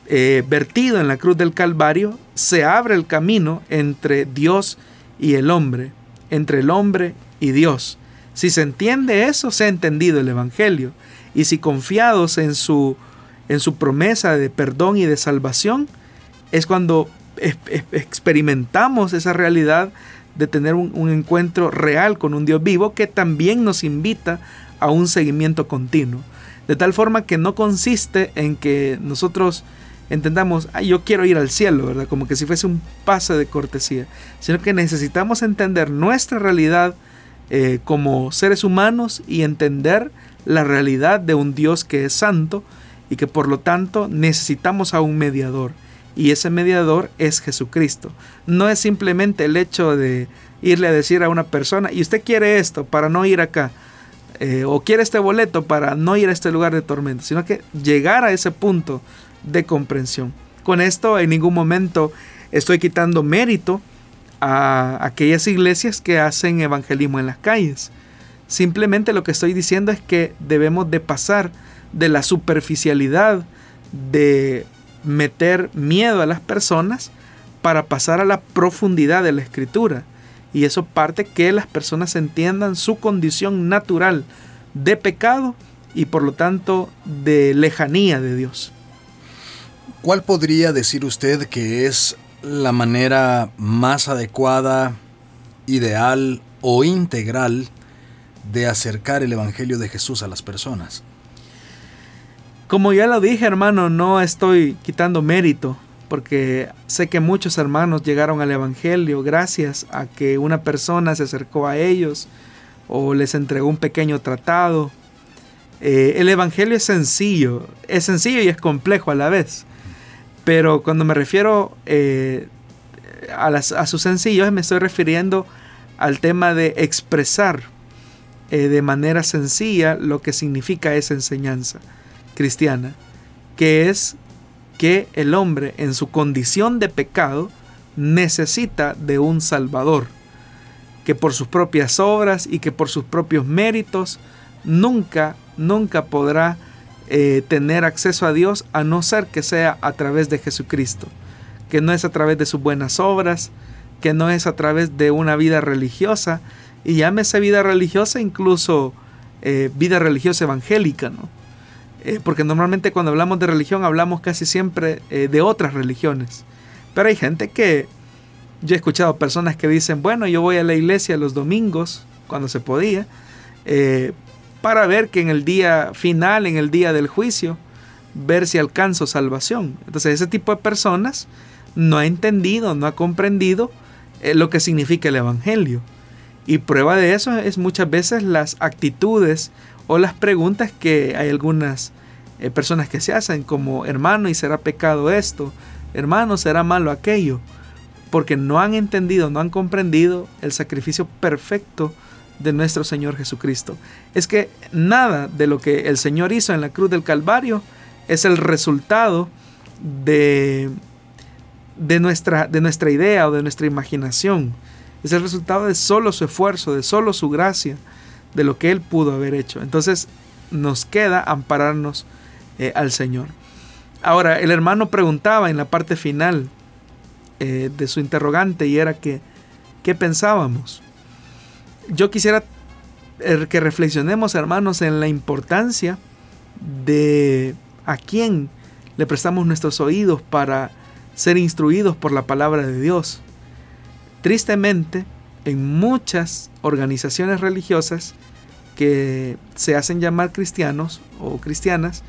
[SPEAKER 2] eh, vertido en la cruz del Calvario, se abre el camino entre Dios y el hombre, entre el hombre y Dios. Si se entiende eso, se ha entendido el Evangelio. Y si confiados en su, en su promesa de perdón y de salvación, es cuando experimentamos esa realidad de tener un, encuentro real con un Dios vivo que también nos invita a un seguimiento continuo. De tal forma que no consiste en que nosotros entendamos, yo quiero ir al cielo, ¿verdad? Como que si fuese un pase de cortesía, sino que necesitamos entender nuestra realidad eh, como seres humanos y entender la realidad de un Dios que es santo y que por lo tanto necesitamos a un mediador y ese mediador es Jesucristo. No es simplemente el hecho de irle a decir a una persona, y usted quiere esto para no ir acá, eh, o quiere este boleto para no ir a este lugar de tormenta, sino que llegar a ese punto de comprensión. Con esto en ningún momento estoy quitando mérito a aquellas iglesias que hacen evangelismo en las calles. Simplemente lo que estoy diciendo es que debemos de pasar de la superficialidad de meter miedo a las personas para pasar a la profundidad de la escritura. Y eso parte que las personas entiendan su condición natural de pecado y por lo tanto de lejanía de Dios.
[SPEAKER 1] ¿Cuál podría decir usted que es la manera más adecuada, ideal o integral de acercar el Evangelio de Jesús a las personas?
[SPEAKER 2] Como ya lo dije, hermano, no estoy quitando mérito porque sé que muchos hermanos llegaron al Evangelio gracias a que una persona se acercó a ellos o les entregó un pequeño tratado. Eh, el Evangelio es sencillo, es sencillo y es complejo a la vez. Pero cuando me refiero eh, a, a su sencillo, me estoy refiriendo al tema de expresar eh, de manera sencilla lo que significa esa enseñanza cristiana, que es que el hombre en su condición de pecado necesita de un Salvador, que por sus propias obras y que por sus propios méritos nunca, nunca podrá eh, tener acceso a Dios a no ser que sea a través de Jesucristo, que no es a través de sus buenas obras, que no es a través de una vida religiosa, y llámese vida religiosa incluso eh, vida religiosa evangélica, ¿no? Eh, porque normalmente cuando hablamos de religión hablamos casi siempre de otras religiones. Pero hay gente que, yo he escuchado personas que dicen, bueno, yo voy a la iglesia los domingos, cuando se podía, eh, para ver que en el día final, en el día del juicio, ver si alcanzo salvación. Entonces ese tipo de personas no ha entendido, no ha comprendido lo que significa el Evangelio. Y prueba de eso es muchas veces las actitudes o las preguntas que hay algunas eh, personas que se hacen como hermano y será pecado esto, hermano será malo aquello, porque no han entendido, no han comprendido el sacrificio perfecto de nuestro Señor Jesucristo. Es que nada de lo que el Señor hizo en la cruz del Calvario es el resultado de, de, nuestra, de nuestra idea o de nuestra imaginación. Es el resultado de solo su esfuerzo, de solo su gracia, de lo que Él pudo haber hecho. Entonces nos queda ampararnos eh, al Señor. Ahora, el hermano preguntaba en la parte final eh, de su interrogante y era que, ¿qué pensábamos? Yo quisiera eh, que reflexionemos, hermanos, en la importancia de a quién le prestamos nuestros oídos para ser instruidos por la palabra de Dios. Tristemente, en muchas organizaciones religiosas que se hacen llamar cristianos o cristianas,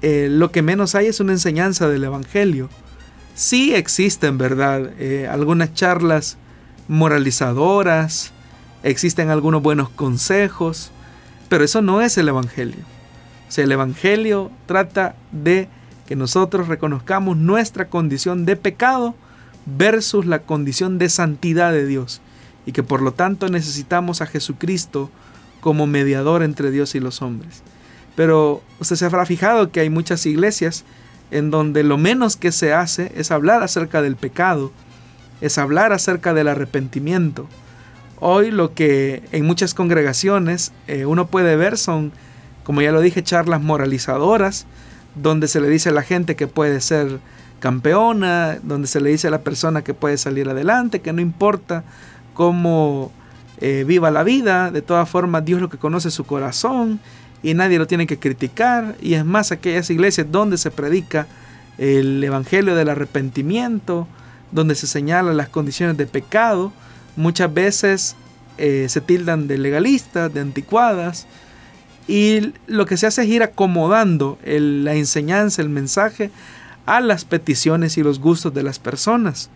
[SPEAKER 2] eh, lo que menos hay es una enseñanza del Evangelio. Sí existen, ¿verdad? Eh, algunas charlas moralizadoras, existen algunos buenos consejos, pero eso no es el Evangelio. O el Evangelio trata de que nosotros reconozcamos nuestra condición de pecado versus la condición de santidad de Dios y que por lo tanto necesitamos a Jesucristo como mediador entre Dios y los hombres. Pero usted se habrá fijado que hay muchas iglesias en donde lo menos que se hace es hablar acerca del pecado, es hablar acerca del arrepentimiento. Hoy lo que en muchas congregaciones eh, uno puede ver son, como ya lo dije, charlas moralizadoras, donde se le dice a la gente que puede ser campeona, donde se le dice a la persona que puede salir adelante, que no importa cómo eh, viva la vida, de todas formas Dios lo que conoce su corazón y nadie lo tiene que criticar. Y es más, aquellas iglesias donde se predica el evangelio del arrepentimiento, donde se señalan las condiciones de pecado, muchas veces eh, se tildan de legalistas, de anticuadas, y lo que se hace es ir acomodando la enseñanza, el mensaje a las peticiones y los gustos de las personas.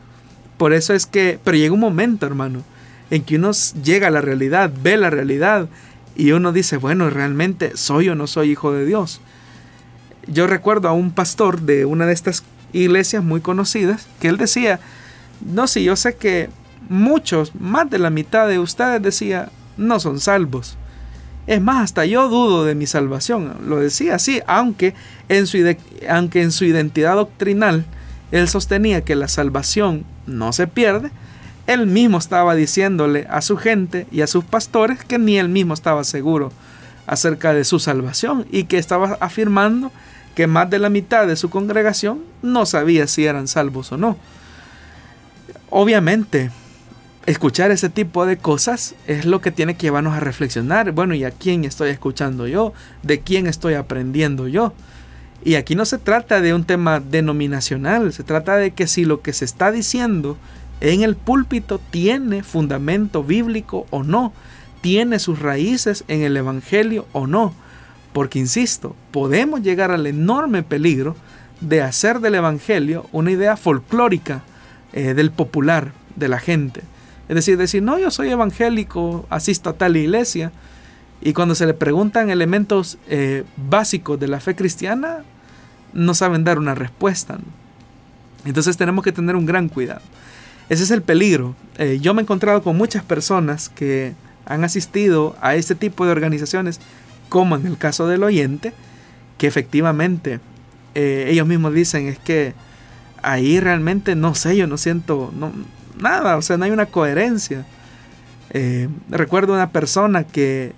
[SPEAKER 2] Por eso es que, pero llega un momento, hermano, en que uno llega a la realidad, ve la realidad y uno dice, bueno, realmente soy o no soy hijo de Dios. Yo recuerdo a un pastor de una de estas iglesias muy conocidas que él decía, no, sí, yo sé que muchos, más de la mitad de ustedes decía, no son salvos. Es más, hasta yo dudo de mi salvación. Lo decía así, aunque en su, aunque en su identidad doctrinal él sostenía que la salvación no se pierde, él mismo estaba diciéndole a su gente y a sus pastores que ni él mismo estaba seguro acerca de su salvación y que estaba afirmando que más de la mitad de su congregación no sabía si eran salvos o no. Obviamente, escuchar ese tipo de cosas es lo que tiene que llevarnos a reflexionar. Bueno, ¿y a quién estoy escuchando yo? ¿De quién estoy aprendiendo yo? Y aquí no se trata de un tema denominacional, se trata de que si lo que se está diciendo en el púlpito tiene fundamento bíblico o no, tiene sus raíces en el Evangelio o no. Porque, insisto, podemos llegar al enorme peligro de hacer del Evangelio una idea folclórica eh, del popular, de la gente. Es decir, decir, no, yo soy evangélico, asisto a tal iglesia. Y cuando se le preguntan elementos eh, básicos de la fe cristiana, no saben dar una respuesta. Entonces tenemos que tener un gran cuidado. Ese es el peligro. Eh, yo me he encontrado con muchas personas que han asistido a este tipo de organizaciones, como en el caso del oyente, que efectivamente eh, ellos mismos dicen es que ahí realmente no sé, yo no siento no, nada, o sea, no hay una coherencia. Eh, recuerdo una persona que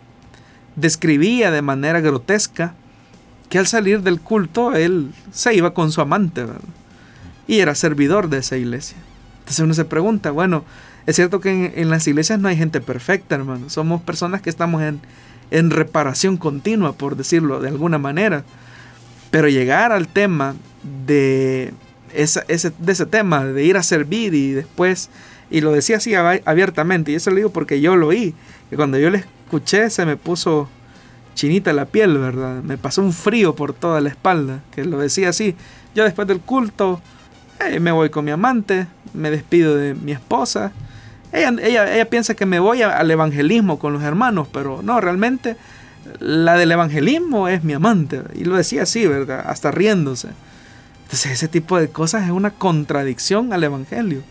[SPEAKER 2] describía de manera grotesca que al salir del culto él se iba con su amante y era servidor de esa iglesia. Entonces uno se pregunta, bueno, es cierto que en, las iglesias no hay gente perfecta, hermano. Somos personas que estamos en, en reparación continua, por decirlo de alguna manera. Pero llegar al tema de ese, de ese tema, de ir a servir y después, y lo decía así abiertamente, y eso lo digo porque yo lo oí, que cuando yo le escuché se me puso chinita la piel, ¿verdad? Me pasó un frío por toda la espalda, que lo decía así. Yo después del culto eh, me voy con mi amante, me despido de mi esposa. Ella, ella, ella piensa que me voy al evangelismo con los hermanos, pero no, realmente la del evangelismo es mi amante. Y lo decía así, ¿verdad? Hasta riéndose. Entonces ese tipo de cosas es una contradicción al evangelio.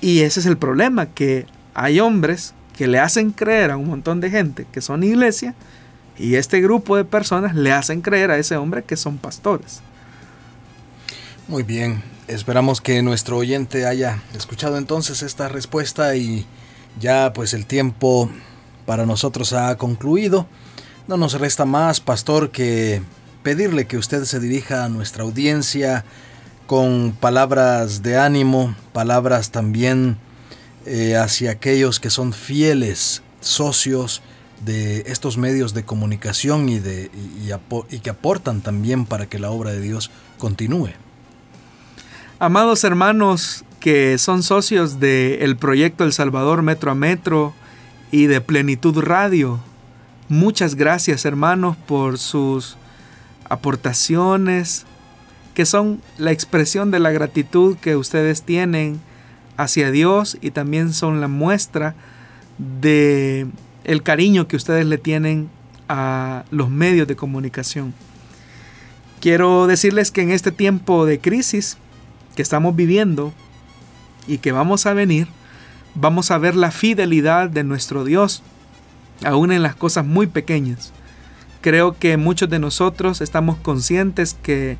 [SPEAKER 2] Y ese es el problema, que hay hombres que le hacen creer a un montón de gente que son iglesia y este grupo de personas le hacen creer a ese hombre que son pastores.
[SPEAKER 1] Muy bien, esperamos que nuestro oyente haya escuchado entonces esta respuesta y ya pues el tiempo para nosotros ha concluido. No nos resta más, pastor, que pedirle que usted se dirija a nuestra audiencia con palabras de ánimo, palabras también eh, hacia aquellos que son fieles socios de estos medios de comunicación y, de, y que aportan también para que la obra de Dios continúe.
[SPEAKER 2] Amados hermanos que son socios del proyecto El Salvador Metro a Metro y de Plenitud Radio, muchas gracias hermanos por sus aportaciones, que son la expresión de la gratitud que ustedes tienen hacia Dios y también son la muestra de el cariño que ustedes le tienen a los medios de comunicación. Quiero decirles que en este tiempo de crisis que estamos viviendo y que vamos a venir, vamos a ver la fidelidad de nuestro Dios, aún en las cosas muy pequeñas. Creo que muchos de nosotros estamos conscientes que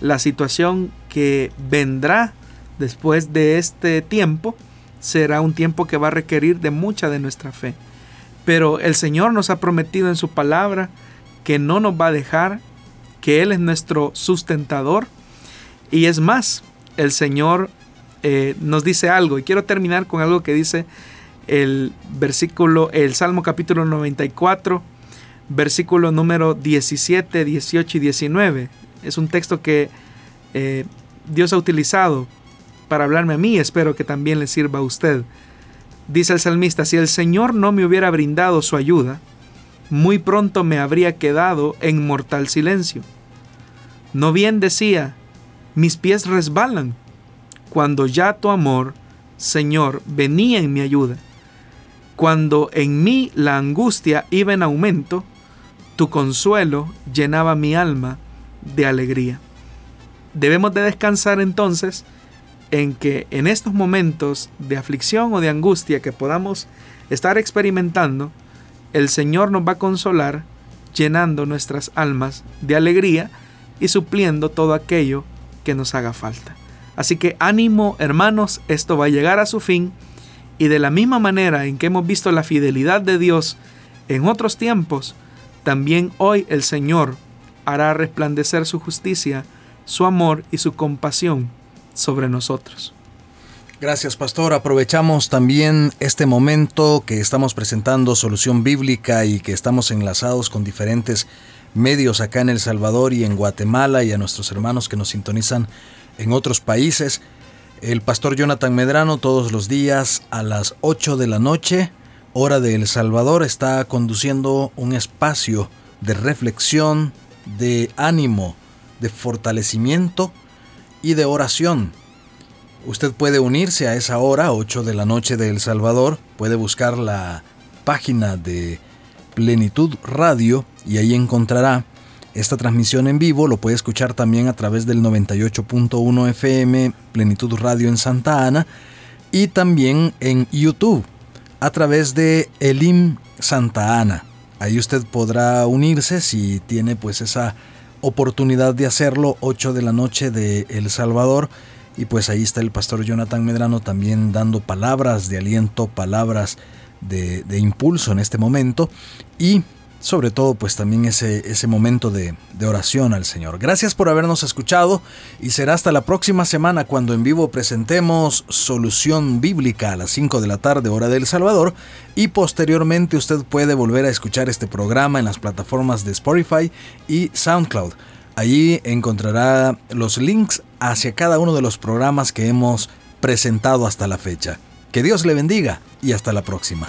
[SPEAKER 2] la situación que vendrá después de este tiempo será un tiempo que va a requerir de mucha de nuestra fe. Pero el Señor nos ha prometido en su palabra que no nos va a dejar, que Él es nuestro sustentador. Y es más, el Señor eh, nos dice algo. Y quiero terminar con algo que dice el versículo, el Salmo capítulo 94, versículo número 17, 18 y 19. Es un texto que eh, Dios ha utilizado para hablarme a mí, espero que también le sirva a usted. Dice el salmista, si el Señor no me hubiera brindado su ayuda, muy pronto me habría quedado en mortal silencio. No bien decía, mis pies resbalan, cuando ya tu amor, Señor, venía en mi ayuda. Cuando en mí la angustia iba en aumento, tu consuelo llenaba mi alma de alegría. Debemos de descansar entonces en que en estos momentos de aflicción o de angustia que podamos estar experimentando, el Señor nos va a consolar llenando nuestras almas de alegría y supliendo todo aquello que nos haga falta. Así que ánimo hermanos, esto va a llegar a su fin y de la misma manera en que hemos visto la fidelidad de Dios en otros tiempos, también hoy el Señor hará resplandecer su justicia, su amor y su compasión sobre nosotros.
[SPEAKER 1] Gracias, pastor. Aprovechamos también este momento que estamos presentando solución bíblica y que estamos enlazados con diferentes medios acá en El Salvador y en Guatemala y a nuestros hermanos que nos sintonizan en otros países. El pastor Jonathan Medrano todos los días a las 8 de la noche, hora de El Salvador, está conduciendo un espacio de reflexión, de ánimo de fortalecimiento y de oración. Usted puede unirse a esa hora, 8 de la noche de El Salvador, puede buscar la página de Plenitud Radio y ahí encontrará esta transmisión en vivo. Lo puede escuchar también a través del 98.1 FM Plenitud Radio en Santa Ana y también en YouTube a través de Elim Santa Ana. Ahí usted podrá unirse si tiene pues esa oportunidad de hacerlo, 8 de la noche de El Salvador. Y pues ahí está el pastor Jonathan Medrano también dando palabras de aliento, palabras de, de impulso en este momento. Y sobre todo pues también ese, ese momento de, de, oración al Señor. Gracias por habernos escuchado y será hasta la próxima semana cuando en vivo presentemos Solución Bíblica a las 5 de la tarde hora del Salvador y posteriormente usted puede volver a escuchar este programa en las plataformas de Spotify y SoundCloud. Allí encontrará los links hacia cada uno de los programas que hemos presentado hasta la fecha. Que Dios le bendiga y hasta la próxima.